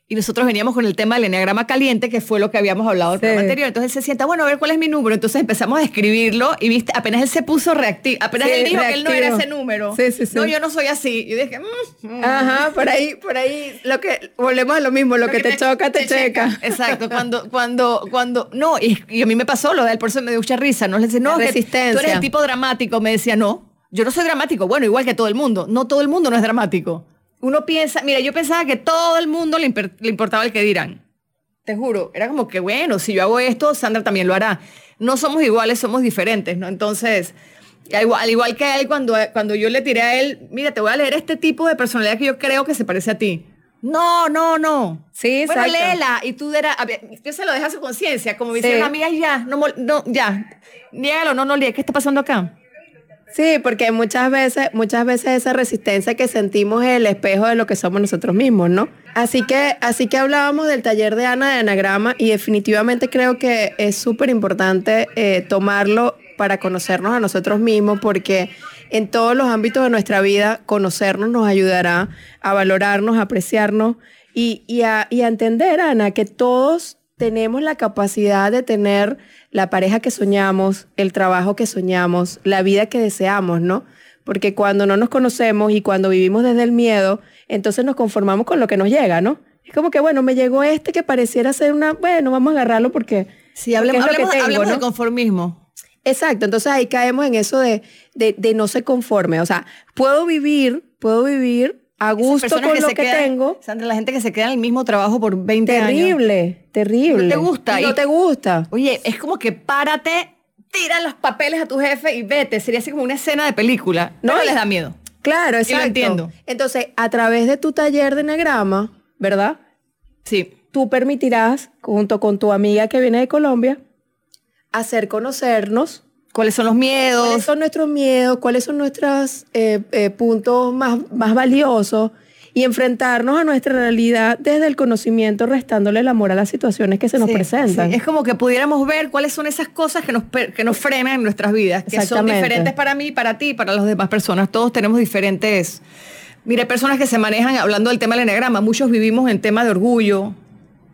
y nosotros veníamos con el tema del enneagrama caliente, que fue lo que habíamos hablado el Sí. programa anterior. Entonces él se sienta, bueno, a ver cuál es mi número. Entonces empezamos a escribirlo y viste, apenas él se puso reactivo, apenas Sí, él dijo que él no era reactivo. ese número. Sí, sí, sí. No, yo no soy así. Y dije, mm, mm. Ajá, por ahí, por ahí, lo que, volvemos a lo mismo, lo, que, te, choca, te, checa. Exacto, cuando, cuando, cuando, no, y, y a mí me pasó lo de él, por eso me dio mucha risa, ¿no? Le decía, no, que tú eres el tipo dramático, me decía, no, yo no soy dramático, bueno, igual que todo el mundo, no todo el mundo no es dramático. Uno piensa, mira, yo pensaba que todo el mundo le, importaba el que dirán. Te juro, era como que, bueno, si yo hago esto, Sandra también lo hará. No somos iguales, somos diferentes, ¿no? Entonces, al igual, al igual que a él, cuando, cuando yo le tiré a él, mira, te voy a leer este tipo de personalidad que yo creo que se parece a ti. No, no, no. Sí, Bueno, exacto. léela y tú dirás, yo se lo dejas a su conciencia, como me Sí. dicen amigas, ya, no, no, ya, niégalo, no, no. ¿qué está pasando acá? Sí, porque muchas veces, muchas veces esa resistencia que sentimos es el espejo de lo que somos nosotros mismos, ¿no? Así que, así que hablábamos del taller de Ana de Anagrama y definitivamente creo que es súper importante eh, tomarlo para conocernos a nosotros mismos porque en todos los ámbitos de nuestra vida conocernos nos ayudará a valorarnos, a apreciarnos y, y a, y a entender, Ana, que todos tenemos la capacidad de tener la pareja que soñamos, el trabajo que soñamos, la vida que deseamos, ¿no? Porque cuando no nos conocemos y cuando vivimos desde el miedo, entonces nos conformamos con lo que nos llega, ¿no? Es como que, bueno, me llegó este que pareciera ser una, bueno, vamos a agarrarlo porque, Sí, hablemos, tengo, ¿no? del conformismo. Exacto, entonces ahí caemos en eso de, de, de no se conforme. O sea, puedo vivir, puedo vivir a gusto con lo que tengo. Sandra, la gente que se queda en el mismo trabajo por 20 años. Terrible, terrible. No te gusta, Y no te gusta. Oye, es como que párate, tira los papeles a tu jefe y vete. Sería así como una escena de película. No, No, y- les da miedo. Claro, Y lo exacto. entiendo. Entonces, a través de tu taller de enagrama, ¿verdad? Sí. Tú permitirás, junto con tu amiga que viene de Colombia, hacer conocernos ¿Cuáles son los miedos? cuáles son nuestros miedos, cuáles son nuestros eh, eh, puntos más, más valiosos y enfrentarnos a nuestra realidad desde el conocimiento, restándole el amor a las situaciones que se nos Sí, presentan. sí. Es como que pudiéramos ver cuáles son esas cosas que nos, que nos frenan en nuestras vidas, que son diferentes para mí, para ti, para las demás personas. Todos tenemos diferentes... Mire, personas que se manejan, hablando del tema del enagrama, muchos vivimos en tema de orgullo.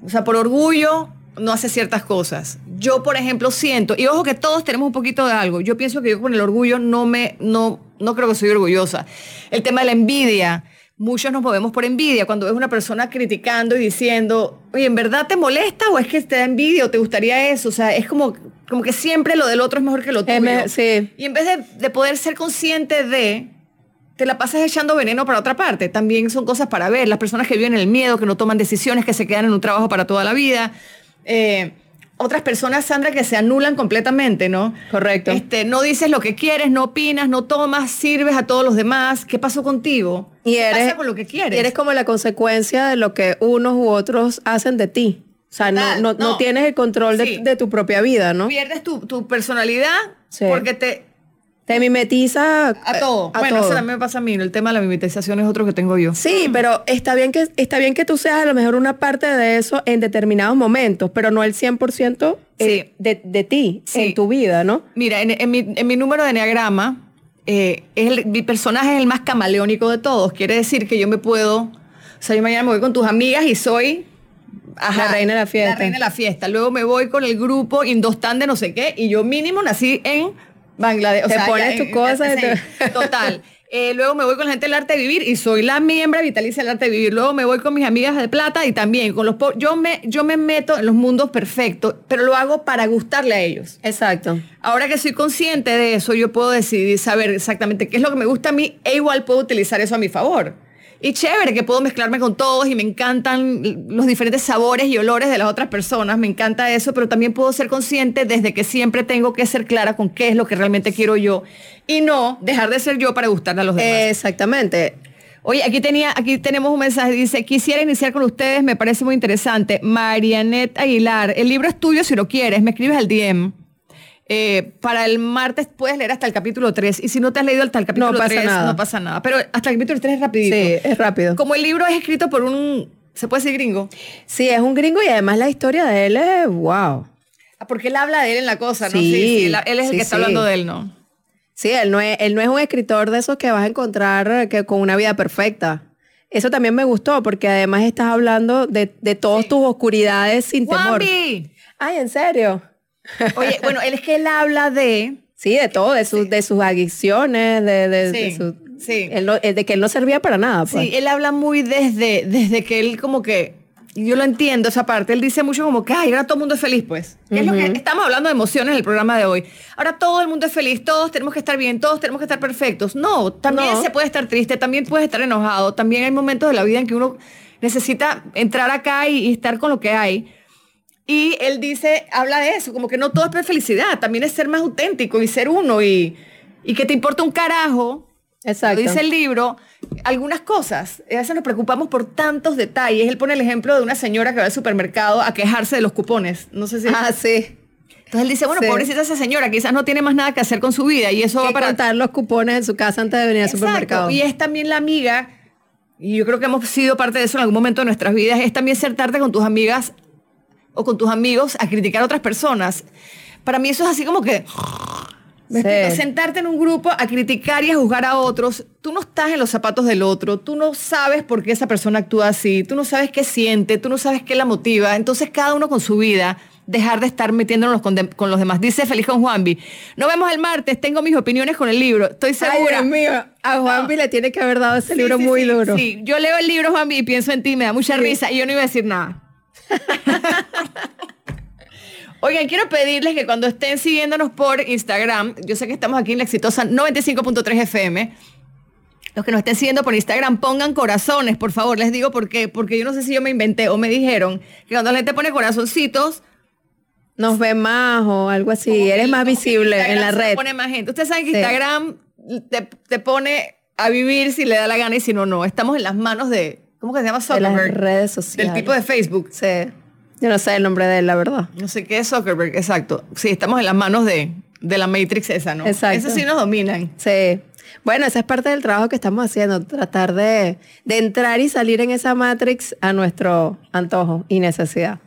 O sea, por orgullo no hace ciertas cosas. Yo, por ejemplo, siento, y ojo que todos tenemos un poquito de algo. Yo pienso que yo con el orgullo no me, no, no creo que soy orgullosa. El tema de la envidia. Muchos nos movemos por envidia. Cuando ves una persona criticando y diciendo, oye, ¿en verdad te molesta o es que te da envidia o te gustaría eso? O sea, es como, como que siempre lo del otro es mejor que lo tuyo. Sí. Y en vez de, de poder ser consciente de, te la pasas echando veneno para otra parte. También son cosas para ver. Las personas que viven en el miedo, que no toman decisiones, que se quedan en un trabajo para toda la vida. Eh, otras personas, Sandra, que se anulan completamente, ¿no? Correcto. Este, no dices lo que quieres, no opinas, no tomas, sirves a todos los demás. ¿Qué pasó contigo? Y ¿Qué eres, pasa con lo que quieres? y eres como la consecuencia de lo que unos u otros hacen de ti. O sea, no, no, no no. tienes el control de, Sí. de tu propia vida, ¿no? Pierdes tu, tu personalidad Sí. porque te... Te mimetiza A todo. a bueno, todo. eso también me pasa a mí. El tema de la mimetización es otro que tengo yo. Sí, pero está bien, que, está bien que tú seas a lo mejor una parte de eso en determinados momentos, pero no el 100% eh, Sí. de, de ti, Sí. en tu vida, ¿no? Mira, en, en mi, en mi número de enneagrama, eh, es el- mi personaje es el más camaleónico de todos. Quiere decir que yo me puedo. O sea, yo mañana me voy con tus amigas y soy. La reina de la fiesta. La reina de la fiesta. Luego me voy con el grupo Indostán de no sé qué. Y yo mínimo nací en Bangladesh. O Te sea, pones tus cosas te- Total. Eh, luego me voy con la gente del arte de vivir y soy la miembro vitalicia del arte de vivir. Luego me voy con mis amigas de plata y también con los yo me yo me meto en los mundos perfectos, pero lo hago para gustarle a ellos. Exacto. Ahora que soy consciente de eso, yo puedo decidir saber exactamente qué es lo que me gusta a mí e igual puedo utilizar eso a mi favor. Y chévere que puedo mezclarme con todos y me encantan los diferentes sabores y olores de las otras personas, me encanta eso, pero también puedo ser consciente desde que siempre tengo que ser clara con qué es lo que realmente quiero yo y no dejar de ser yo para gustarle a los demás. Exactamente. Oye, aquí, tenía, aquí tenemos un mensaje, dice, quisiera iniciar con ustedes, me parece muy interesante. Marianet Aguilar, el libro es tuyo si lo quieres, me escribes al DM. Eh, para el martes puedes leer hasta el capítulo 3 y si no te has leído hasta el capítulo No pasa 3 nada. no pasa nada. Pero hasta el capítulo 3 es rapidito. Sí, es rápido. Como el libro es escrito por un, ¿se puede decir gringo? Sí, es un gringo y además la historia de él es wow. Ah, Porque él habla de él en la cosa, ¿no? Sí, él, él es el sí, que está sí. hablando de él, ¿no? Sí, él no, es, él no es un escritor de esos que vas a encontrar que, con una vida perfecta. Eso también me gustó porque además estás hablando de, de todas tus oscuridades sin temor. ¡Juanpi! Ay, ¿en serio? Oye, bueno, él es que él habla de... Sí, de todo, de, sus de sus adicciones, de, de, de Sí, su- sí. él no- eh, de que él no servía para nada. Pues. Sí, él habla muy desde, desde que él como que, yo lo entiendo esa parte, él dice mucho como que, ay, ahora todo el mundo es feliz, pues. Que es lo que estamos hablando de emociones en el programa de hoy. Ahora todo el mundo es feliz, todos tenemos que estar bien, todos tenemos que estar perfectos. No, también No. se puede estar triste, también puedes estar enojado, también hay momentos de la vida en que uno necesita entrar acá y, y estar con lo que hay. Y él dice, habla de eso, como que no todo es felicidad, también es ser más auténtico y ser uno y, y que te importa un carajo Exacto. lo dice el libro, algunas cosas, a veces nos preocupamos por tantos detalles. Él pone el ejemplo de una señora que va al supermercado a quejarse de los cupones. No sé si... Ah, sí. Entonces él dice, bueno, Sí. pobrecita esa señora, quizás no tiene más nada que hacer con su vida y eso va para... contar los cupones en su casa antes de venir al supermercado. Y es también la amiga, y yo creo que hemos sido parte de eso en algún momento de nuestras vidas, es también sentarte con tus amigas o con tus amigos a criticar a otras personas. Para mí eso es así como que... ¿Me Sí. Sentarte en un grupo a criticar y a juzgar a otros, tú no estás en los zapatos del otro, tú no sabes por qué esa persona actúa así, tú no sabes qué siente, tú no sabes qué la motiva. Entonces cada uno con su vida, dejar de estar metiéndonos con, de- con los demás. Dice Feliz con Juanvi, nos vemos el martes, tengo mis opiniones con el libro, estoy Ay, segura. Dios mío. A Juanpi le tiene que haber dado ese Sí, libro sí, muy duro. Sí, yo leo el libro, Juanvi, y pienso en ti, me da mucha risa y yo no iba a decir nada. Oigan, quiero pedirles que cuando estén siguiéndonos por Instagram, yo sé que estamos aquí en la exitosa 95.3 FM, los que nos estén siguiendo por Instagram, pongan corazones, por favor, les digo por qué, porque yo no sé si yo me inventé o me dijeron que cuando la gente pone corazoncitos, Nos ve más o algo así. como Eres más visible en la red. pone más gente. Ustedes saben que Sí. Instagram te, te pone a vivir si le da la gana y si no, no. Estamos en las manos de, ¿cómo que se llama De las Zuckerberg? redes sociales. Del tipo de Facebook. Sí. Yo no sé el nombre de él, la verdad. No sé qué es Zuckerberg, exacto. Sí, estamos en las manos de, de la Matrix esa, ¿no? Exacto. Eso sí nos dominan. Sí. Bueno, esa es parte del trabajo que estamos haciendo, tratar de, de entrar y salir en esa Matrix a nuestro antojo y necesidad.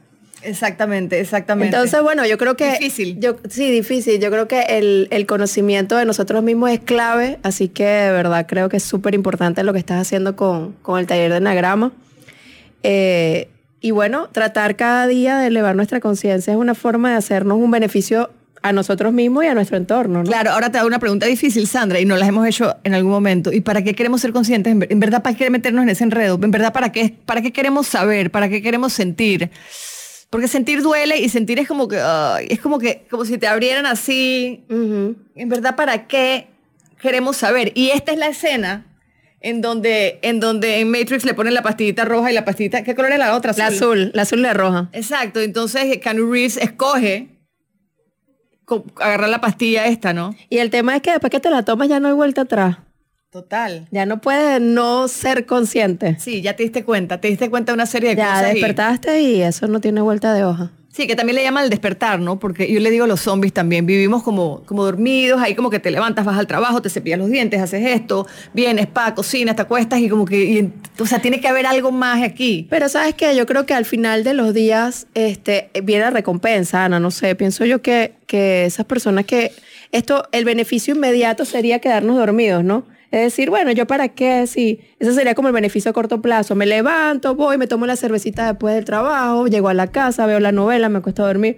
Exactamente, exactamente. Entonces, bueno, yo creo que... Difícil. Yo, sí, difícil. Yo creo que el, el conocimiento de nosotros mismos es clave, así que de verdad creo que es súper importante lo que estás haciendo con, con el taller de Enagrama. Eh, y bueno, tratar cada día de elevar nuestra conciencia es una forma de hacernos un beneficio a nosotros mismos y a nuestro entorno, ¿no? Claro, ahora te hago una pregunta difícil, Sandra, y nos las hemos hecho en algún momento. ¿Y para qué queremos ser conscientes? En ver- En verdad, ¿para qué meternos en ese enredo? En verdad, ¿para qué, para qué queremos saber? ¿Para qué queremos sentir? Porque sentir duele y sentir es como que, ay, es como que, como si te abrieran así. En verdad, ¿para qué queremos saber? Y esta es la escena en donde, en donde en Matrix le ponen la pastillita roja y la pastillita, ¿qué color es la otra? La azul, la azul y la roja. Exacto, entonces Keanu Reeves escoge co- agarrar la pastilla esta, ¿no? Y el tema es que después que te la tomas ya no hay vuelta atrás. Total. Ya no puedes no ser consciente. Sí, ya te diste cuenta, te diste cuenta de una serie de Ya cosas. y- despertaste y eso no tiene vuelta de hoja. sí, que también le llaman el despertar, ¿no? Porque yo le digo a los zombies también, vivimos como, como dormidos, ahí como que te levantas, vas al trabajo, te cepillas los dientes, haces esto, vienes, pa, cocinas, te acuestas y como que, y- o sea, tiene que haber algo más aquí. Pero sabes que yo creo que al final de los días este, viene la recompensa, Ana, no sé, pienso yo que, que esas personas que esto, el beneficio inmediato sería quedarnos dormidos, ¿no? Es decir, bueno, ¿yo para qué? Sí, eso sería como el beneficio a corto plazo. Me levanto, voy, me tomo la cervecita después del trabajo, llego a la casa, veo la novela, me acuesto a dormir.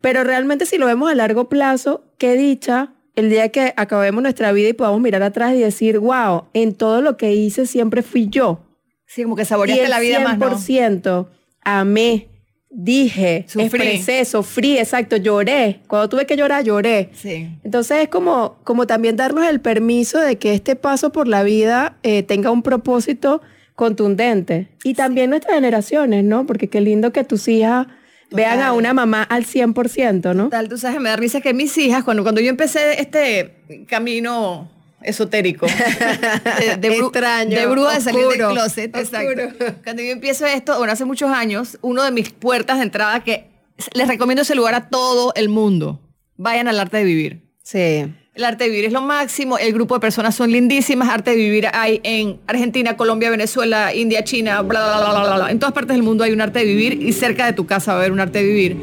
Pero realmente si lo vemos a largo plazo, qué dicha el día que acabemos nuestra vida y podamos mirar atrás y decir, wow, en todo lo que hice siempre fui yo. Sí, como que Y saboreaste el la vida más, ¿no? 100% amé, dije, Sufrí. expresé, sufrí, exacto, lloré. Cuando tuve que llorar, lloré. Sí. Entonces es como, como también darnos el permiso de que este paso por la vida eh, tenga un propósito contundente. Y también nuestras generaciones, ¿no? Porque qué lindo que tus hijas vean a una mamá al 100%, ¿no? Tal, tú sabes, me da risa que mis hijas, cuando, cuando yo empecé este camino esotérico. De, de bru- Extraño, De bruja de salir del closet. oscuro. Exacto. Cuando yo empiezo esto, bueno, hace muchos años, uno de mis puertas de entrada que les recomiendo ese lugar a todo el mundo. Vayan al arte de vivir. Sí. El arte de vivir es lo máximo, el grupo de personas son lindísimas, arte de vivir hay en Argentina, Colombia, Venezuela, India, China, bla, bla, bla, bla, bla. En todas partes del mundo hay un arte de vivir y cerca de tu casa va a haber un arte de vivir.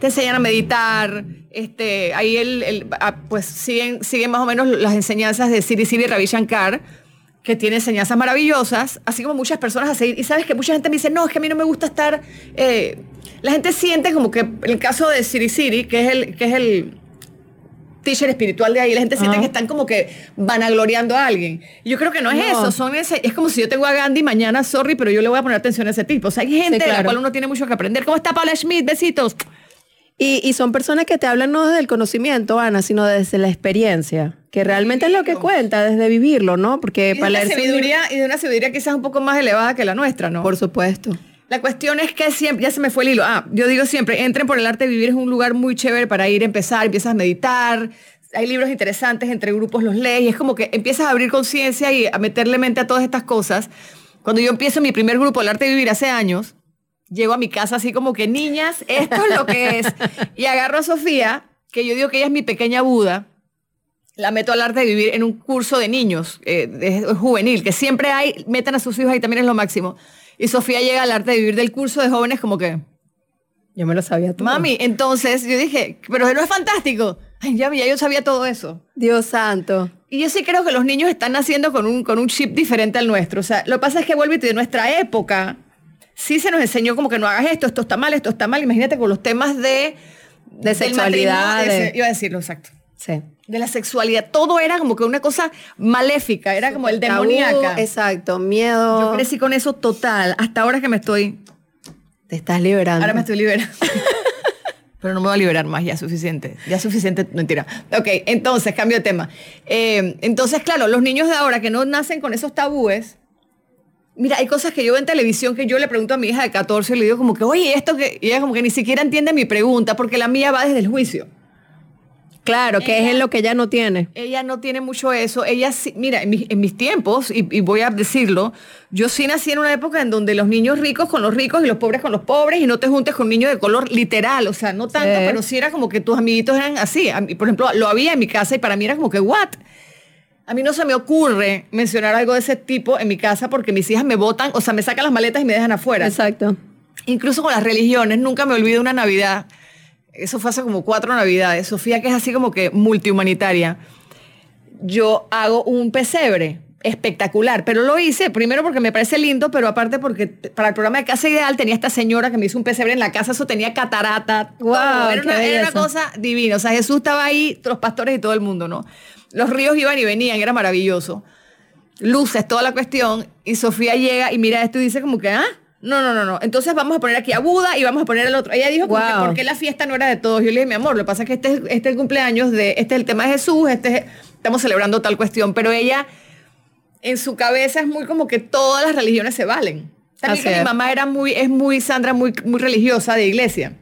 Te enseñan a meditar, este, ahí el, el- ah, pues siguen, siguen más o menos las enseñanzas de Siri Siri Ravi Shankar, que tiene enseñanzas maravillosas, así como muchas personas a seguir. Y sabes que mucha gente me dice, no, es que a mí no me gusta estar... eh, la gente siente como que en el caso de Siri Siri, que es el... Que es el teacher espiritual de ahí, la gente siente que están como que vanagloriando a alguien. Yo creo que no es No. eso, son ese, es como si yo tengo a Gandhi mañana, sorry, pero yo le voy a poner atención a ese tipo. O sea, hay gente de la cual uno tiene mucho que aprender. ¿Cómo está Paula Schmidt? Besitos. Y, y son personas que te hablan no desde el conocimiento, Ana, sino desde la experiencia, que realmente es lo que cuenta, desde vivirlo, ¿no? Porque Y para un sabiduría, y de una sabiduría quizás un poco más elevada que la nuestra, ¿no? Por supuesto. La cuestión es que siempre, ya se me fue el hilo. Ah, yo digo siempre, entren por el arte de vivir, es un lugar muy chévere para ir a empezar, empiezas a meditar, hay libros interesantes, entre grupos los lees, y es como que empiezas a abrir conciencia y a meterle mente a todas estas cosas. Cuando yo empiezo mi primer grupo, el arte de vivir, hace años, llego a mi casa así como que, niñas, esto es lo que es. Y agarro a Sofía, que yo digo que ella es mi pequeña Buda, la meto al arte de vivir en un curso de niños, eh, de- juvenil, que siempre hay, metan a sus hijos ahí también es lo máximo. Y Sofía llega al arte de vivir del curso de jóvenes como que, Yo me lo sabía todo. mami, entonces yo dije, pero no es fantástico. Ay, ya, ya yo sabía todo eso. Dios santo. Y yo sí creo que los niños están naciendo con un, con un chip diferente al nuestro. O sea, lo que pasa es que vuelve y de nuestra época, sí se nos enseñó como que no hagas esto, esto está mal, esto está mal. Imagínate con los temas de... De sexualidad, de- Iba a decirlo, exacto. Sí. De la sexualidad. Todo era como que una cosa maléfica, era como el Tabú, demoníaca. exacto, miedo. Yo crecí con eso total, hasta ahora que me estoy... Te estás liberando. Ahora me estoy liberando. Pero no me voy a liberar más, ya suficiente. Ya suficiente, mentira. Ok, entonces, cambio de tema. Eh, entonces, claro, los niños de ahora que no nacen con esos tabúes, mira, hay cosas que yo veo en televisión que yo le pregunto a mi hija de 14 y le digo como que, oye, esto que... Y ella como que ni siquiera entiende mi pregunta porque la mía va desde el juicio. Claro, que es en lo que ella no tiene. Ella no tiene mucho eso. Ella sí, mira, en, mis- en mis tiempos, y, y voy a decirlo, yo sí nací en una época en donde los niños ricos con los ricos y los pobres con los pobres y no te juntes con un niño de color literal. O sea, no tanto, Sí. pero sí era como que tus amiguitos eran así. Por ejemplo, lo había en mi casa y para mí era como que, ¿what? A mí no se me ocurre mencionar algo de ese tipo en mi casa porque mis hijas me botan, o sea, me sacan las maletas y me dejan afuera. Exacto. Incluso con las religiones, nunca me olvido una Navidad. Eso fue hace como cuatro Navidades. Sofía, que es así como que multihumanitaria. Yo hago un pesebre espectacular, pero lo hice primero porque me parece lindo, pero aparte porque para el programa de Casa Ideal tenía esta señora que me hizo un pesebre en la casa, eso tenía catarata. Guau, era, una, era una belleza. cosa divina. O sea, Jesús estaba ahí, los pastores y todo el mundo, ¿no? Los ríos iban y venían, era maravilloso luces, toda la cuestión, y Sofía llega y mira esto y dice como que, ah, no, no, no, no. Entonces vamos a poner aquí a Buda y vamos a poner el otro. Ella dijo como que, Wow. ¿por qué la fiesta no era de todos? Yo le dije, mi amor, lo que pasa es que este es, este es el cumpleaños de, este es el tema de Jesús, este es- estamos celebrando tal cuestión, pero ella en su cabeza es muy como que todas las religiones se valen. También que mi mamá era muy, es muy, Sandra, muy, muy religiosa de iglesia.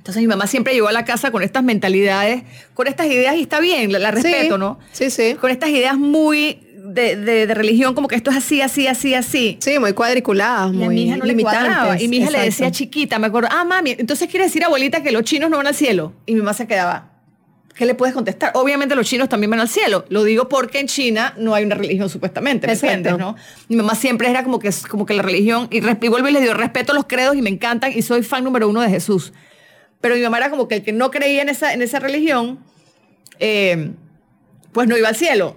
Entonces mi mamá siempre llegó a la casa con estas mentalidades, con estas ideas y está bien, la, la respeto, Sí, ¿no? Sí, sí. con estas ideas muy de, de- de religión, como que esto es así, así, así, así. Sí, muy cuadriculadas, Y a muy mi hija no le cuadraba. Y mi hija le Exacto. decía chiquita, me acuerdo, ah, mami, entonces quiere decir, abuelita, que los chinos no van al cielo. Y mi mamá se quedaba, ¿qué le puedes contestar? Obviamente los chinos también van al cielo. Lo digo porque en China no hay una religión supuestamente, ¿me entiendes, no? Mi mamá siempre era como que, como que la religión, y, y vuelvo y les digo, respeto los credos y me encantan y soy fan número uno de Jesús. Pero mi mamá era como que el que no creía en esa, en esa religión, eh, pues no iba al cielo.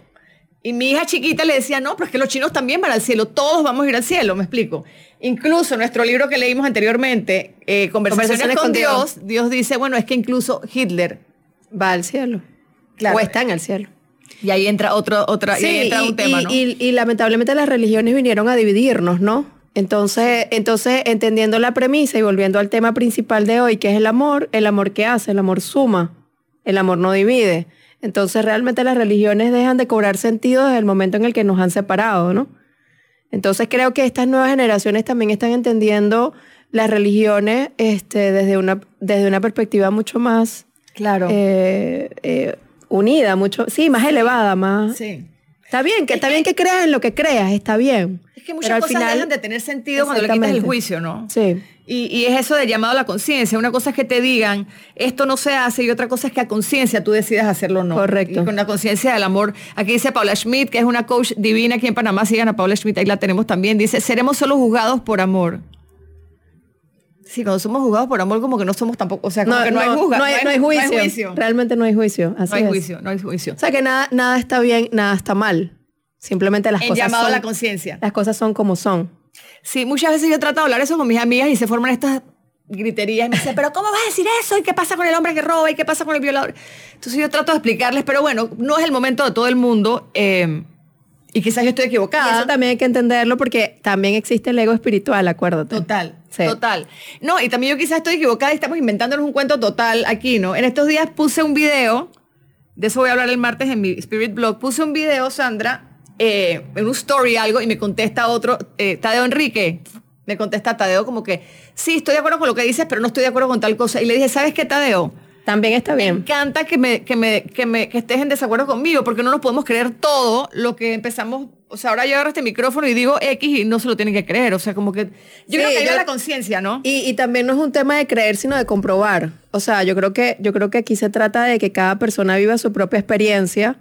Y mi hija chiquita le decía, no, pero es que los chinos también van al cielo, todos vamos a ir al cielo, me explico. Incluso nuestro libro que leímos anteriormente, eh, Conversaciones, Conversaciones con, con Dios, Dios dice, bueno, es que incluso Hitler, Va al cielo. Claro. O está en el cielo. y ahí entra otro, otra, y ahí entra y, un tema, y- ¿no? y- y lamentablemente las religiones vinieron a dividirnos, ¿no? Entonces, entonces, entendiendo la premisa y volviendo al tema principal de hoy, que es el amor, el amor que hace, el amor suma, el amor no divide. Entonces, realmente las religiones dejan de cobrar sentido desde el momento en el que nos han separado, ¿no? Entonces, creo que estas nuevas generaciones también están entendiendo las religiones este, desde, una, desde una perspectiva mucho más claro. eh, eh, unida, mucho, sí, más elevada, más. Sí. Está bien, que está bien que creas en lo que creas, está bien. Es que muchas Pero al cosas final- dejan de tener sentido cuando le quitas el juicio, ¿no? Sí. Y, y es eso de llamado a la conciencia. Una cosa es que te digan, esto no se hace, y otra cosa es que a conciencia tú decidas hacerlo o no. Correcto. Y con la conciencia del amor. Aquí dice Paula Schmidt, que es una coach divina aquí en Panamá. Sigan a Paula Schmidt, ahí la tenemos también. Dice, seremos solo juzgados por amor. Sí, cuando somos juzgados por amor, como que no somos tampoco, o sea, como que no, hay juzga, no hay, no hay juicio. juicio. Realmente no hay juicio. Así No hay es. juicio, no hay juicio. O sea que nada, nada está bien, nada está mal. Simplemente las En cosas llamado a son, la conciencia. Las cosas son como son. Sí, muchas veces yo trato de hablar eso con mis amigas y se forman estas griterías y me dicen, pero ¿cómo vas a decir eso? ¿Y qué pasa con el hombre que roba? ¿Y qué pasa con el violador? Entonces yo trato de explicarles, pero bueno, no es el momento de todo el mundo eh, y quizás yo estoy Y equivocada. eso también hay que entenderlo porque también existe el ego espiritual, acuérdate. Total, Sí. total. No, y también yo quizás estoy equivocada y estamos inventándonos un cuento total aquí, ¿no? En estos días puse un video, de eso voy a hablar el martes en mi Spirit Blog, puse un video, Sandra, eh, en un story algo y me contesta otro, eh, Tadeo Enrique, me contesta Tadeo como que, sí, estoy de acuerdo con lo que dices, pero no estoy de acuerdo con tal cosa. Y le dije, ¿sabes qué, Tadeo? También está Me bien. encanta que, me, que, me, que, me, que estés en desacuerdo conmigo, porque no nos podemos creer todo lo que empezamos. O sea, ahora yo agarro este micrófono y digo X y no se lo tienen que creer. O sea, como que. Yo Sí, creo que ahí va la conciencia, ¿no? Y, y también no es un tema de creer, sino de comprobar. O sea, yo creo que, yo creo que aquí se trata de que cada persona viva su propia experiencia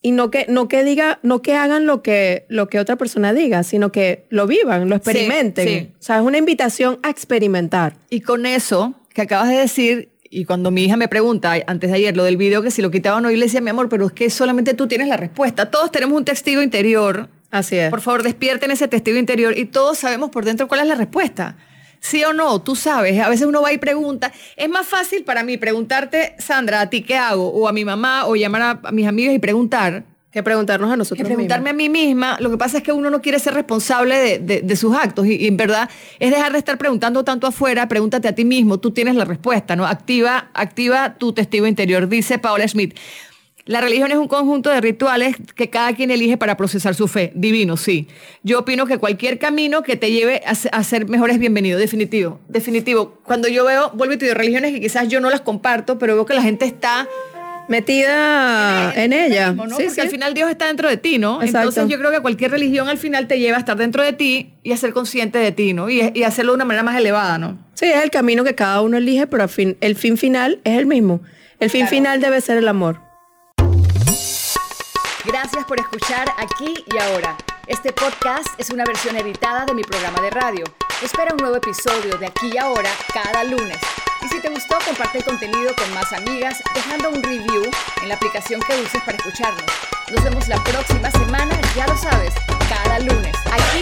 y no que, no que diga, no que hagan lo que, lo que otra persona diga, sino que lo vivan, lo experimenten. sí. O sea, es una invitación a experimentar. Y con eso que acabas de decir, y cuando mi hija me pregunta antes de ayer lo del video, que si lo quitaban o no, yo le decía, mi amor, pero es que solamente tú tienes la respuesta. Todos tenemos un testigo interior. Así es. Por favor, despierten ese testigo interior y todos sabemos por dentro cuál es la respuesta. Sí o no, tú sabes. A veces uno va y pregunta. Es más fácil para mí preguntarte, Sandra, ¿a ti qué hago? O a mi mamá, o llamar a, a mis amigas y preguntar. Que preguntarnos a Que nosotros preguntarme mismos. a mí misma, lo que pasa es que uno no quiere ser responsable de, de- de sus actos y, y en verdad es dejar de estar preguntando tanto afuera, pregúntate a ti mismo, tú tienes la respuesta, ¿no? Activa, activa tu testigo interior, dice Paula Schmidt. La religión es un conjunto de rituales que cada quien elige para procesar su fe. Divino, sí. Yo opino que cualquier camino que te lleve a, a ser mejor es bienvenido, definitivo. Definitivo. Cuando yo veo, vuelvo y te digo, religiones que quizás yo no las comparto, pero veo que la gente está Metida en ella. mismo, ¿no? Sí, Porque sí. al final Dios está dentro de ti, ¿no? Exacto. Entonces yo creo que cualquier religión al final te lleva a estar dentro de ti y a ser consciente de ti, ¿no? Y, y hacerlo de una manera más elevada, ¿no? Sí, es el camino que cada uno elige, pero al fin, el fin final es el mismo. El fin final debe ser el amor. Gracias por escuchar aquí y ahora. Este podcast es una versión editada de mi programa de radio. Espera un nuevo episodio de aquí y ahora cada lunes. Y si te gustó, comparte el contenido con más amigas, dejando un review en la aplicación que uses para escucharnos. Nos vemos la próxima semana, ya lo sabes, cada lunes, aquí